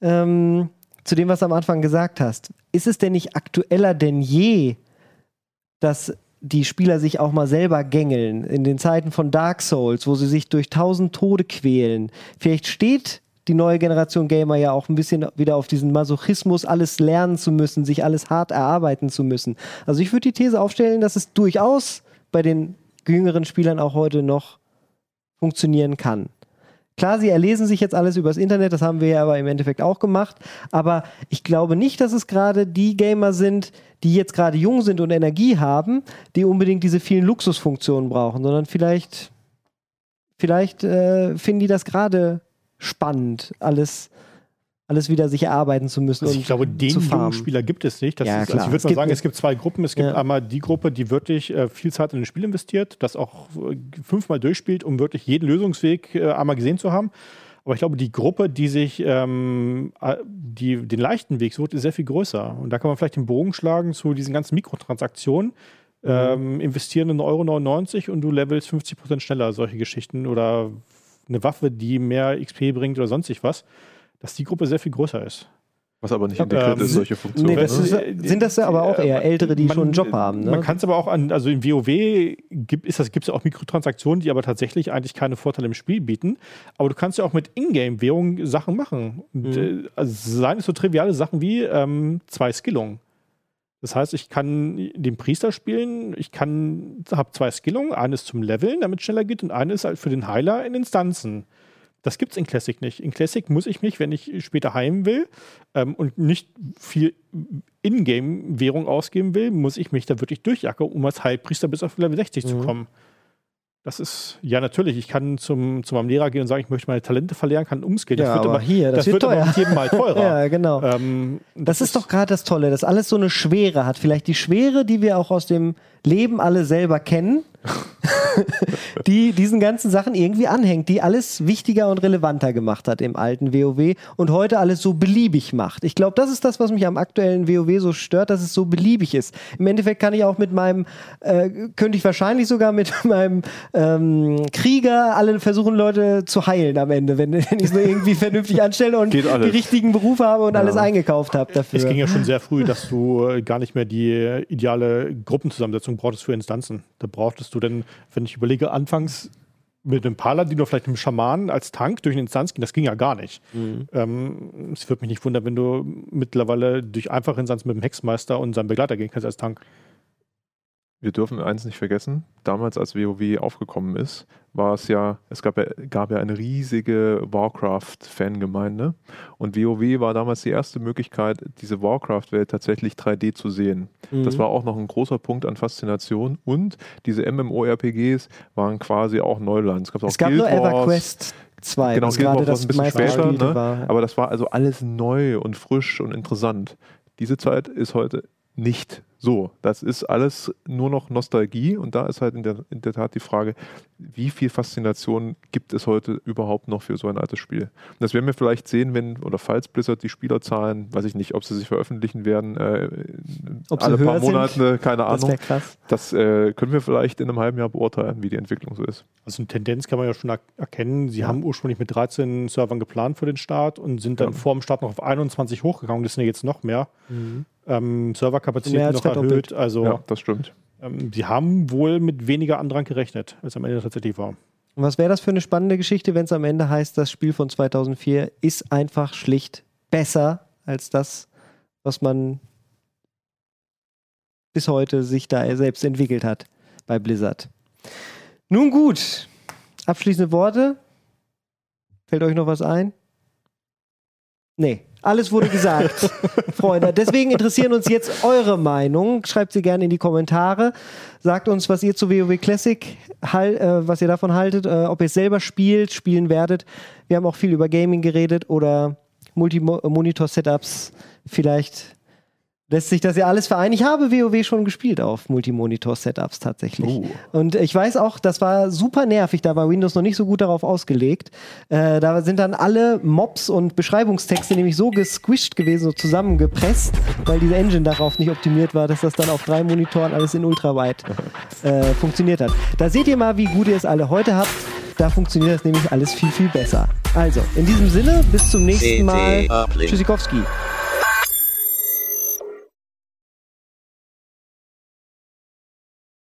ähm, zu dem, was du am Anfang gesagt hast. Ist es denn nicht aktueller denn je, dass die Spieler sich auch mal selber gängeln in den Zeiten von Dark Souls, wo sie sich durch tausend Tode quälen? Vielleicht steht die neue Generation Gamer ja auch ein bisschen wieder auf diesen Masochismus, alles lernen zu müssen, sich alles hart erarbeiten zu müssen. Also ich würde die These aufstellen, dass es durchaus bei den jüngeren Spielern auch heute noch funktionieren kann. Klar, sie erlesen sich jetzt alles übers Internet, das haben wir ja aber im Endeffekt auch gemacht. Aber ich glaube nicht, dass es gerade die Gamer sind, die jetzt gerade jung sind und Energie haben, die unbedingt diese vielen Luxusfunktionen brauchen, sondern vielleicht, vielleicht äh, finden die das gerade spannend, alles, alles wieder sich erarbeiten zu müssen. Also und ich glaube, den jungen. Spieler gibt es nicht. Das Ja, ist, also ich würde mal sagen, es gibt zwei Gruppen. Es gibt Ja. einmal die Gruppe, die wirklich äh, viel Zeit in ein Spiel investiert, das auch äh, fünfmal durchspielt, um wirklich jeden Lösungsweg äh, einmal gesehen zu haben. Aber ich glaube, die Gruppe, die sich ähm, äh, die, den leichten Weg sucht, ist sehr viel größer. Und da kann man vielleicht den Bogen schlagen zu diesen ganzen Mikrotransaktionen. Ähm, investieren in 1,99 Euro und du levelst 50% schneller, solche Geschichten. Oder eine Waffe, die mehr XP bringt oder sonstig was. Dass die Gruppe sehr viel größer ist. Was aber nicht integriert ähm, ist, solche Funktionen. Nee, das ne? ist, sind das ja aber auch eher Ältere, die Man- schon einen Job haben. Ne? Man kann es aber auch an, also im WoW gibt es das, ja auch Mikrotransaktionen, die aber tatsächlich eigentlich keine Vorteile im Spiel bieten. Aber du kannst ja auch mit Ingame-Währung Sachen machen. Und, Mhm. äh, also seien es so triviale Sachen wie ähm, zwei Skillungen. Das heißt, ich kann den Priester spielen, ich kann, habe zwei Skillungen, eines zum Leveln, damit es schneller geht, und eines halt für den Heiler in Instanzen. Das gibt es in Classic nicht. In Classic muss ich mich, wenn ich später heim will ähm, und nicht viel Ingame-Währung ausgeben will, muss ich mich da wirklich durchjackern, um als Heilpriester bis auf Level 60 zu Mhm. kommen. Das ist, ja, natürlich. Ich kann zum, zu meinem Lehrer gehen und sagen, ich möchte meine Talente verlernen, kann umskillen. Ja, aber hier, das wird aber teuer. mit jedem Mal teurer. ja, genau. ähm, Das ist doch gerade das Tolle, dass alles so eine Schwere hat. Vielleicht die Schwere, die wir auch aus dem Leben alle selber kennen, die diesen ganzen Sachen irgendwie anhängt, die alles wichtiger und relevanter gemacht hat im alten WoW und heute alles so beliebig macht. Ich glaube, das ist das, was mich am aktuellen WoW so stört, dass es so beliebig ist. Im Endeffekt kann ich auch mit meinem, äh, könnte ich wahrscheinlich sogar mit meinem ähm, Krieger alle versuchen, Leute zu heilen am Ende, wenn, wenn ich so irgendwie vernünftig anstelle und die richtigen Beruf habe und alles eingekauft habe dafür. Es ging ja schon sehr früh, dass du äh, gar nicht mehr die äh, ideale Gruppenzusammensetzung brauchtest für Instanzen. Da brauchtest du dann, wenn ich überlege, anfangs mit einem Paladin oder vielleicht einem Schamanen als Tank durch eine Instanz gehen, das ging ja gar nicht. Ähm, es würde mich nicht wundern, wenn du mittlerweile durch einfache Instanzen mit dem Hexmeister und seinem Begleiter gehen kannst als Tank. Wir dürfen eins nicht vergessen, damals als WoW aufgekommen ist, war es ja, es gab ja, gab ja eine riesige Warcraft-Fangemeinde und WoW war damals die erste Möglichkeit, diese Warcraft-Welt tatsächlich 3D zu sehen. Mhm. Das war auch noch ein großer Punkt an Faszination und diese MMORPGs waren quasi auch Neuland. Es gab auch Es gab Guild nur Wars. EverQuest 2, Genau, was gerade das ein bisschen später, ne? war. aber das war also alles neu und frisch und interessant. Diese Zeit ist heute nicht so. Das ist alles nur noch Nostalgie und da ist halt in der, in der Tat die Frage, wie viel Faszination gibt es heute überhaupt noch für so ein altes Spiel? Und das werden wir vielleicht sehen, wenn, oder falls Blizzard die Spielerzahlen, weiß ich nicht, ob sie sich veröffentlichen werden, äh, Ob sie alle paar höher sind? Monate, keine Das Ahnung. wäre krass. Das äh, können wir vielleicht in einem halben Jahr beurteilen, wie die Entwicklung so ist. Also eine Tendenz kann man ja schon er erkennen. Sie haben ursprünglich mit 13 Servern geplant für den Start und sind dann Ja. vor dem Start noch auf 21 hochgegangen. Das sind ja jetzt noch mehr. Ähm, Mehr Serverkapazität als noch verdoppelt. erhöht. Also Ja, das stimmt. ähm, sie haben wohl mit weniger Andrang gerechnet, als am Ende tatsächlich war. Und was wäre das für eine spannende Geschichte, wenn es am Ende heißt, das Spiel von 2004 ist einfach schlicht besser als das, was man bis heute sich da selbst entwickelt hat bei Blizzard. Nun gut, abschließende Worte. Fällt euch noch was ein? Nee, alles wurde gesagt, Freunde. Deswegen interessieren uns jetzt eure Meinung. Schreibt sie gerne in die Kommentare. Sagt uns, was ihr zu WoW Classic, hal äh, was ihr davon haltet, äh, ob ihr es selber spielt, spielen werdet. Wir haben auch viel über Gaming geredet oder Multimonitor-Setups. Vielleicht lässt sich das ja alles vereinen. Ich habe WoW schon gespielt auf Multimonitor-Setups tatsächlich. Und ich weiß auch, das war super nervig, da war Windows noch nicht so gut darauf ausgelegt. Äh, da sind dann alle Mobs und Beschreibungstexte nämlich so gesquished gewesen, so zusammengepresst, weil diese Engine darauf nicht optimiert war, dass das dann auf drei Monitoren alles in Ultrawide äh, funktioniert hat. Da seht ihr mal, wie gut ihr es alle heute habt. Da funktioniert das nämlich alles viel, viel besser. Also, in diesem Sinne, bis zum nächsten Mal. Tschüssikowski.